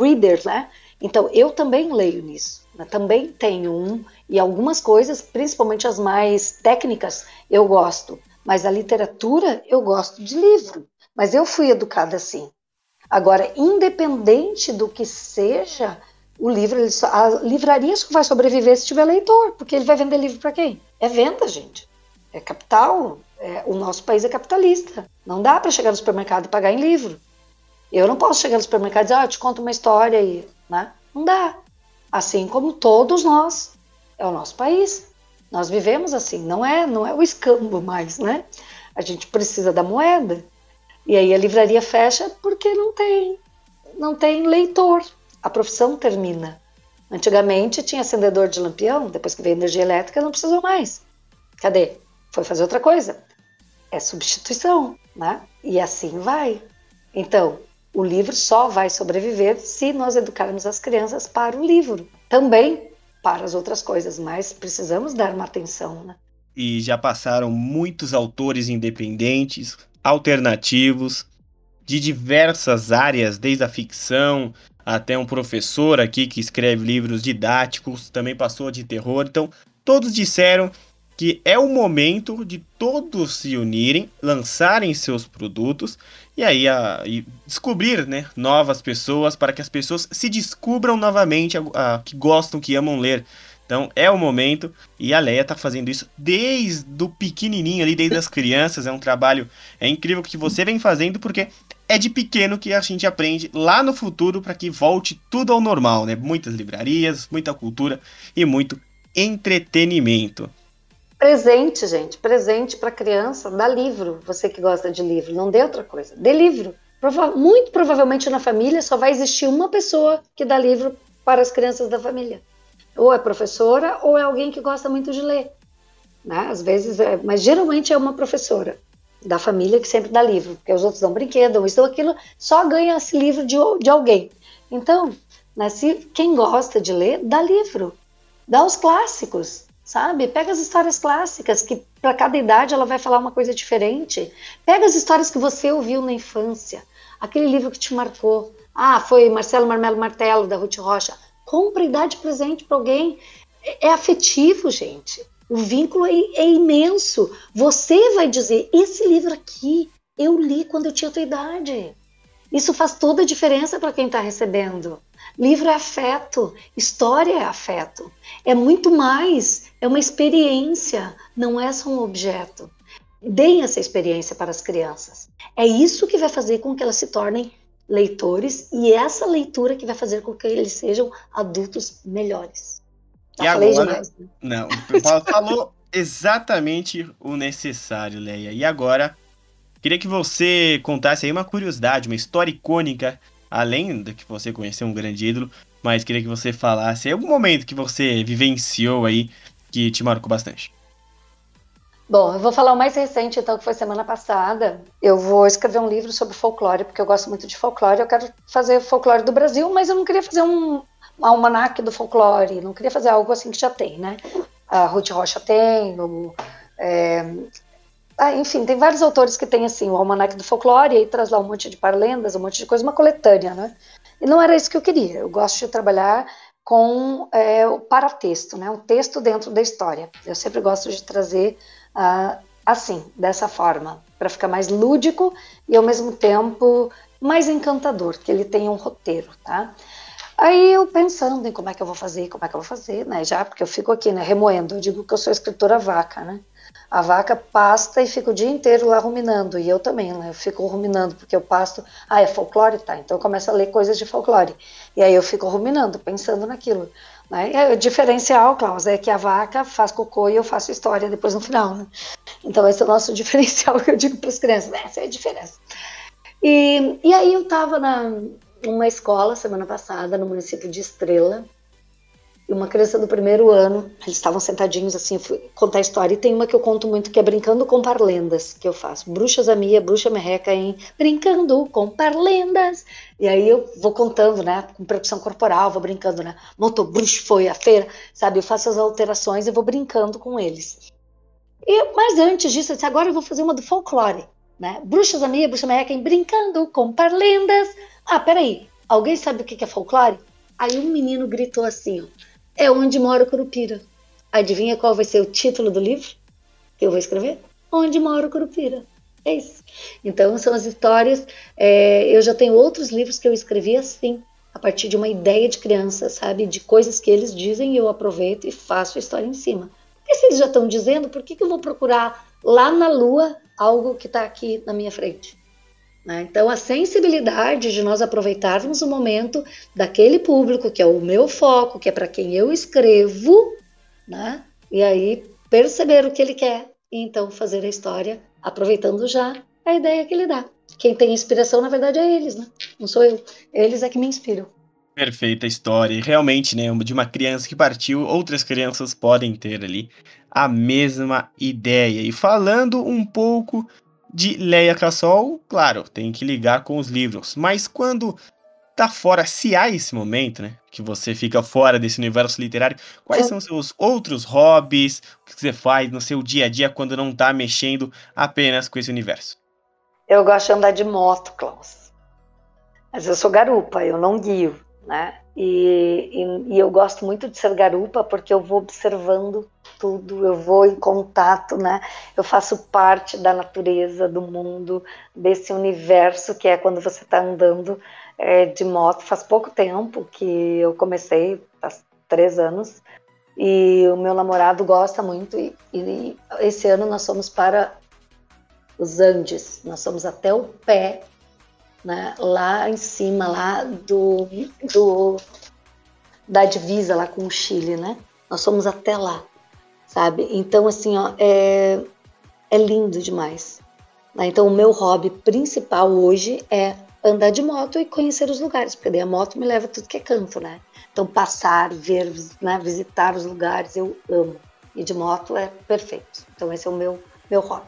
reader, né? Então, eu também leio nisso. Né? Também tenho um, e algumas coisas, principalmente as mais técnicas, eu gosto. Mas a literatura, eu gosto de livro. Mas eu fui educada assim. Agora, independente do que seja, o livro, a livraria só vai sobreviver se tiver leitor, porque ele vai vender livro para quem? É venda, gente. É capital. É, o nosso país é capitalista. Não dá para chegar no supermercado e pagar em livro. Eu não posso chegar no supermercado e dizer, ah, eu te conto uma história aí, né? Não dá. Assim como todos nós. É o nosso país. Nós vivemos assim, não é, não é o escambo mais, né? A gente precisa da moeda. E aí a livraria fecha porque não tem, não tem leitor. A profissão termina. Antigamente tinha acendedor de lampião, depois que veio energia elétrica não precisou mais. Cadê? Foi fazer outra coisa. É substituição, né? E assim vai. Então, o livro só vai sobreviver se nós educarmos as crianças para o livro. Também para as outras coisas, mas precisamos dar uma atenção, né? E já passaram muitos autores independentes, alternativos, de diversas áreas, desde a ficção até um professor aqui que escreve livros didáticos, também passou de terror. Então, todos disseram que é o momento de todos se unirem, lançarem seus produtos e aí a, e descobrir né, novas pessoas para que as pessoas se descubram novamente a, a, que gostam, que amam ler. Então é o momento e a Leia está fazendo isso desde o pequenininho ali, desde as crianças. É um trabalho é incrível que você vem fazendo porque é de pequeno que a gente aprende lá no futuro para que volte tudo ao normal, né? Muitas livrarias, muita cultura e muito entretenimento. Presente, gente, presente para criança, dá livro. Você que gosta de livro, não dê outra coisa, dê livro. Prova muito provavelmente na família só vai existir uma pessoa que dá livro para as crianças da família. Ou é professora ou é alguém que gosta muito de ler. Né? Às vezes, é, mas geralmente é uma professora da família que sempre dá livro, porque os outros dão brinquedo, isso ou aquilo, só ganha esse livro de, de alguém. Então, né, se quem gosta de ler, dá livro, dá os clássicos sabe? Pega as histórias clássicas, que para cada idade ela vai falar uma coisa diferente. Pega as histórias que você ouviu na infância, aquele livro que te marcou. Ah, foi Marcelo Marmelo Martelo, da Ruth Rocha. Compra e dá de presente para alguém. É, é afetivo, gente. O vínculo é, é imenso. Você vai dizer: esse livro aqui eu li quando eu tinha tua idade. Isso faz toda a diferença para quem está recebendo. Livro é afeto, história é afeto. É muito mais, é uma experiência, não é só um objeto. Deem essa experiência para as crianças. É isso que vai fazer com que elas se tornem leitores e essa leitura que vai fazer com que eles sejam adultos melhores. Já e agora, demais, né? não, falou exatamente o necessário, Leia. E agora, queria que você contasse aí uma curiosidade, uma história icônica além de que você conheceu um grande ídolo, mas queria que você falasse algum momento que você vivenciou aí que te marcou bastante. Bom, eu vou falar o mais recente, então, que foi semana passada. Eu vou escrever um livro sobre folclore, porque eu gosto muito de folclore. Eu quero fazer folclore do Brasil, mas eu não queria fazer um almanac do folclore, não queria fazer algo assim que já tem, né? A Ruth Rocha tem, o, é, ah, enfim, tem vários autores que têm assim o Almanac do Folclore e aí traz lá um monte de parlendas, um monte de coisa, uma coletânea, né? E não era isso que eu queria. Eu gosto de trabalhar com é, o paratexto, né? O texto dentro da história. Eu sempre gosto de trazer uh, assim, dessa forma, para ficar mais lúdico e ao mesmo tempo mais encantador, que ele tenha um roteiro, tá? Aí eu pensando em como é que eu vou fazer, como é que eu vou fazer, né? Já porque eu fico aqui, né, remoendo. Eu digo que eu sou escritora vaca, né? A vaca pasta e fica o dia inteiro lá ruminando, e eu também, né? Eu fico ruminando, porque eu pasto. Ah, é folclore? Tá, então eu começo a ler coisas de folclore. E aí eu fico ruminando, pensando naquilo. Né? O diferencial, Klaus, é que a vaca faz cocô e eu faço história depois no final, né? Então esse é o nosso [laughs] diferencial que eu digo para as crianças, essa é a diferença. E, e aí eu estava numa escola semana passada, no município de Estrela, uma criança do primeiro ano, eles estavam sentadinhos assim, fui contar a história. E tem uma que eu conto muito que é Brincando com Parlendas, que eu faço. Bruxas a minha, bruxa merreca em Brincando com Parlendas. E aí eu vou contando, né, com produção corporal, vou brincando, né, montou bruxo, foi a feira, sabe? Eu faço as alterações e vou brincando com eles. E, mas antes disso, eu disse, agora eu vou fazer uma do folclore, né? Bruxas minha, bruxa merreca Brincando com Parlendas. Ah, peraí, alguém sabe o que é folclore? Aí um menino gritou assim, ó, é onde mora o Curupira. Adivinha qual vai ser o título do livro que eu vou escrever? Onde mora o Curupira. É isso. Então são as histórias. É, eu já tenho outros livros que eu escrevi assim, a partir de uma ideia de criança, sabe? De coisas que eles dizem, eu aproveito e faço a história em cima. Porque se eles já estão dizendo, por que, que eu vou procurar lá na lua algo que está aqui na minha frente? Né? Então, a sensibilidade de nós aproveitarmos o momento daquele público, que é o meu foco, que é para quem eu escrevo, né? e aí perceber o que ele quer, e então fazer a história aproveitando já a ideia que ele dá. Quem tem inspiração, na verdade, é eles, né? não sou eu. Eles é que me inspiram. Perfeita história. E realmente, né, de uma criança que partiu, outras crianças podem ter ali a mesma ideia. E falando um pouco de Leia Cassol, claro, tem que ligar com os livros. Mas quando tá fora, se há esse momento, né? Que você fica fora desse universo literário, quais são seus outros hobbies? O que você faz no seu dia a dia quando não tá mexendo apenas com esse universo? Eu gosto de andar de moto, Klaus. Mas eu sou garupa, eu não guio. né? E, e, e, eu gosto muito de ser garupa porque eu vou observando tudo, eu vou em contato, né? Eu faço parte da natureza, do mundo, desse universo que é quando você está andando é, de moto. Faz pouco tempo que eu comecei, faz três anos, e o meu namorado gosta muito. E, e esse ano nós fomos para os Andes, nós fomos até o pé né, lá em cima, lá do, do da divisa lá com o Chile, né? Nós fomos até lá, sabe? Então assim, ó, é, é lindo demais. Né? Então o meu hobby principal hoje é andar de moto e conhecer os lugares, porque daí a moto me leva tudo que é canto, né? Então passar, ver, né, visitar os lugares, eu amo. E de moto é perfeito. Então esse é o meu meu hobby.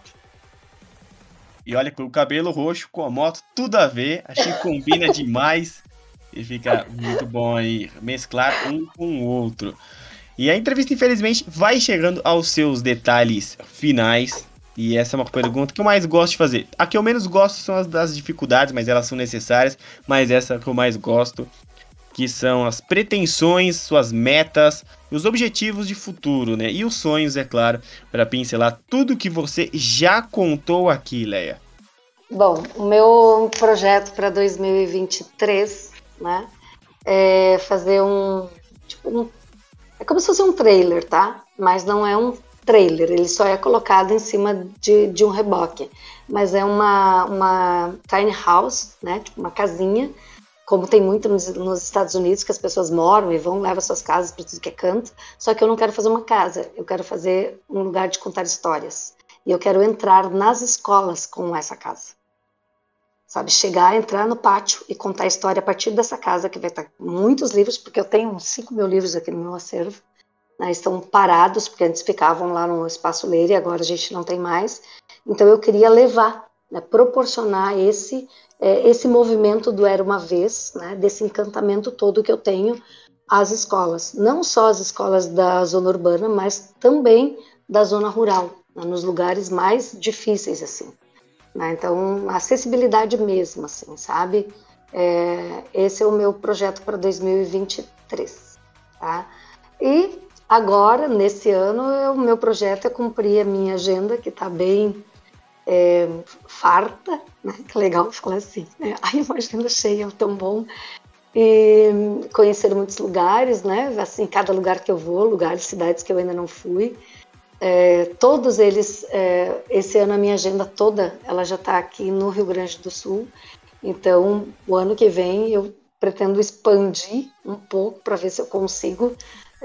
E olha, com o cabelo roxo, com a moto, tudo a ver. Acho que combina [laughs] demais. E fica muito bom aí mesclar um com o outro. E a entrevista, infelizmente, vai chegando aos seus detalhes finais. E essa é uma pergunta que eu mais gosto de fazer. A que eu menos gosto são as das dificuldades, mas elas são necessárias. Mas essa é que eu mais gosto que são as pretensões, suas metas, os objetivos de futuro, né? E os sonhos, é claro, para pincelar tudo que você já contou aqui, Leia. Bom, o meu projeto para 2023, né, é fazer um, tipo, um, é como se fosse um trailer, tá? Mas não é um trailer, ele só é colocado em cima de, de um reboque. Mas é uma, uma tiny house, né, tipo uma casinha, como tem muito nos, nos, Estados Unidos, que as pessoas moram e vão, levam suas casas para tudo que é canto. Só que eu não quero fazer uma casa, eu quero fazer um lugar de contar histórias. E eu quero entrar nas escolas com essa casa. Sabe, chegar, entrar no pátio e contar a história a partir dessa casa, que vai estar muitos livros, porque eu tenho uns 5 mil livros aqui no meu acervo. Né, estão parados, porque antes ficavam lá no espaço ler e agora a gente não tem mais. Então eu queria levar, né, proporcionar esse é, esse movimento do Era Uma Vez, né, desse encantamento todo que eu tenho às escolas. Não só as escolas da zona urbana, mas também da zona rural, né, nos lugares mais difíceis, assim. Né, então, acessibilidade mesmo, assim, sabe? É, esse é o meu projeto para 2023, tá? E agora, nesse ano, o meu projeto é cumprir a minha agenda, que está bem é, farta, né? [laughs] Que legal falar assim, né? [laughs] Ai, imagina cheia, tão bom. E conhecer muitos lugares, né? Assim, cada lugar que eu vou, lugares, cidades que eu ainda não fui. É, todos eles, é, esse ano a minha agenda toda, ela já está aqui no Rio Grande do Sul. Então, o ano que vem eu pretendo expandir um pouco para ver se eu consigo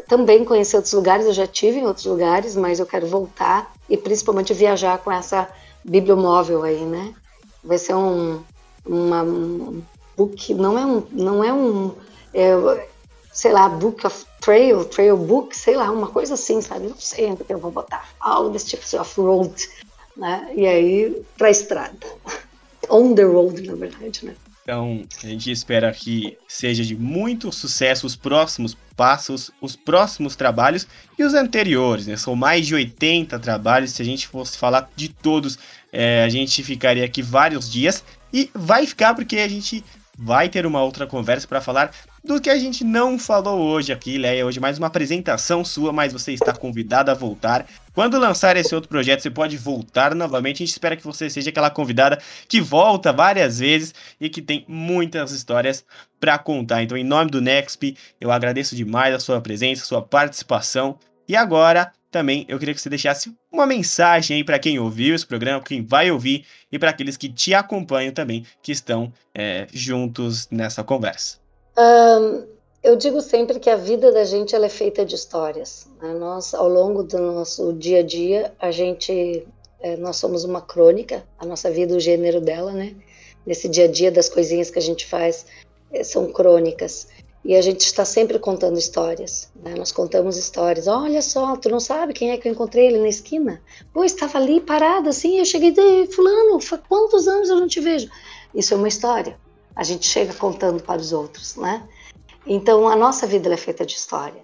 também conhecer outros lugares. Eu já tive em outros lugares, mas eu quero voltar e principalmente viajar com essa bibliomóvel aí, né? Vai ser um, uma, um book, não é um, não é um, é, sei lá, book of trail, trail book, sei lá, uma coisa assim, sabe? Não sei ainda que eu vou botar, algo desse tipo, assim, off-road, né? E aí, pra estrada. [laughs] On the road, na verdade, né? Então, a gente espera que seja de muito sucesso os próximos passos, os próximos trabalhos e os anteriores, né? São mais de 80 trabalhos. Se a gente fosse falar de todos, é, a gente ficaria aqui vários dias. E vai ficar porque a gente vai ter uma outra conversa para falar do que a gente não falou hoje aqui, Leia. Hoje mais uma apresentação sua, mas você está convidada a voltar. Quando lançar esse outro projeto, você pode voltar novamente. A gente espera que você seja aquela convidada que volta várias vezes e que tem muitas histórias para contar. Então, em nome do Nexp, eu agradeço demais a sua presença, a sua participação. E agora, também eu queria que você deixasse uma mensagem aí para quem ouviu esse programa, quem vai ouvir e para aqueles que te acompanham também, que estão é, juntos nessa conversa. Um, eu digo sempre que a vida da gente ela é feita de histórias. Né? Nós, ao longo do nosso dia a dia, a gente, é, nós somos uma crônica, a nossa vida, o gênero dela, né? Nesse dia a dia das coisinhas que a gente faz, é, são crônicas. E a gente está sempre contando histórias. Né? Nós contamos histórias. Olha só, tu não sabe quem é que eu encontrei ele na esquina? Pô, estava ali parado assim. Eu cheguei de fulano. Quantos anos eu não te vejo? Isso é uma história. A gente chega contando para os outros, né? Então a nossa vida é feita de história.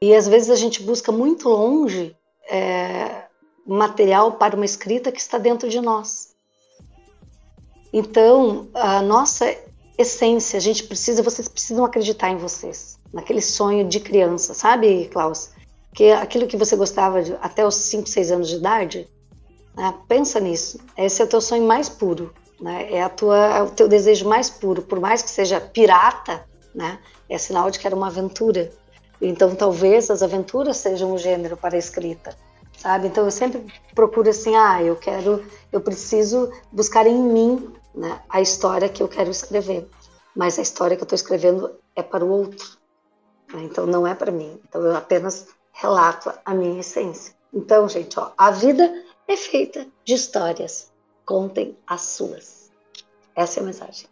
E às vezes a gente busca muito longe é, material para uma escrita que está dentro de nós. Então a nossa essência. A gente precisa, vocês precisam acreditar em vocês, naquele sonho de criança, sabe, Klaus? Que aquilo que você gostava de, até os 5, 6 anos de idade, né? pensa nisso. Esse é o teu sonho mais puro, né? É, a tua, é o teu desejo mais puro, por mais que seja pirata, né? É sinal de que era uma aventura. Então, talvez as aventuras sejam o gênero para a escrita, sabe? Então, eu sempre procuro assim, ah, eu quero, eu preciso buscar em mim né, a história que eu quero escrever. Mas a história que eu estou escrevendo é para o outro. Né? Então, não é para mim. Então, eu apenas relato a minha essência. Então, gente, ó, a vida é feita de histórias. Contem as suas. Essa é a mensagem.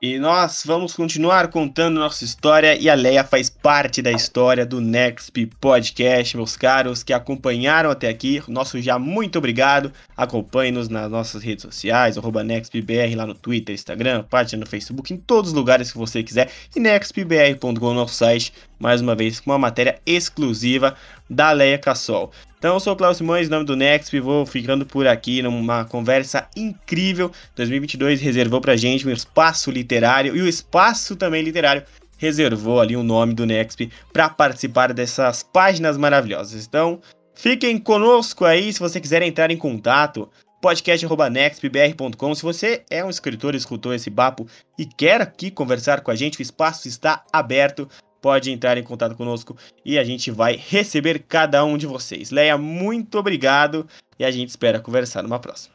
E nós vamos continuar contando nossa história e a Leia faz parte da história do Nexp Podcast, meus caros que acompanharam até aqui. Nosso já muito obrigado. Acompanhe-nos nas nossas redes sociais, NextBR lá no Twitter, Instagram, página no Facebook, em todos os lugares que você quiser. E nextbr.com, nosso site, mais uma vez com uma matéria exclusiva da Leia Cassol. Então, eu sou o Cláudio Simões, nome do Next, e vou ficando por aqui numa conversa incrível. 2022 reservou pra gente um espaço literário e o espaço também literário reservou ali o nome do Next para participar dessas páginas maravilhosas. Então, fiquem conosco aí se você quiser entrar em contato podcast.nextbr.com. Se você é um escritor escutou esse papo e quer aqui conversar com a gente, o espaço está aberto pode entrar em contato conosco e a gente vai receber cada um de vocês. Leia, muito obrigado e a gente espera conversar numa próxima.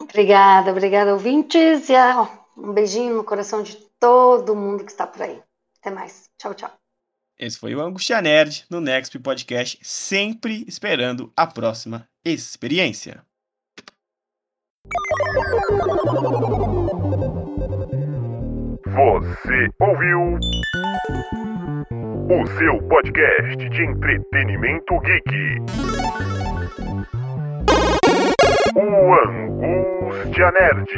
Obrigada, obrigada, ouvintes. E ó, um beijinho no coração de todo mundo que está por aí. Até mais. Tchau, tchau. Esse foi o Angustia Nerd no Next Podcast, sempre esperando a próxima experiência. Você ouviu o seu podcast de entretenimento geek. O Angústia Nerd.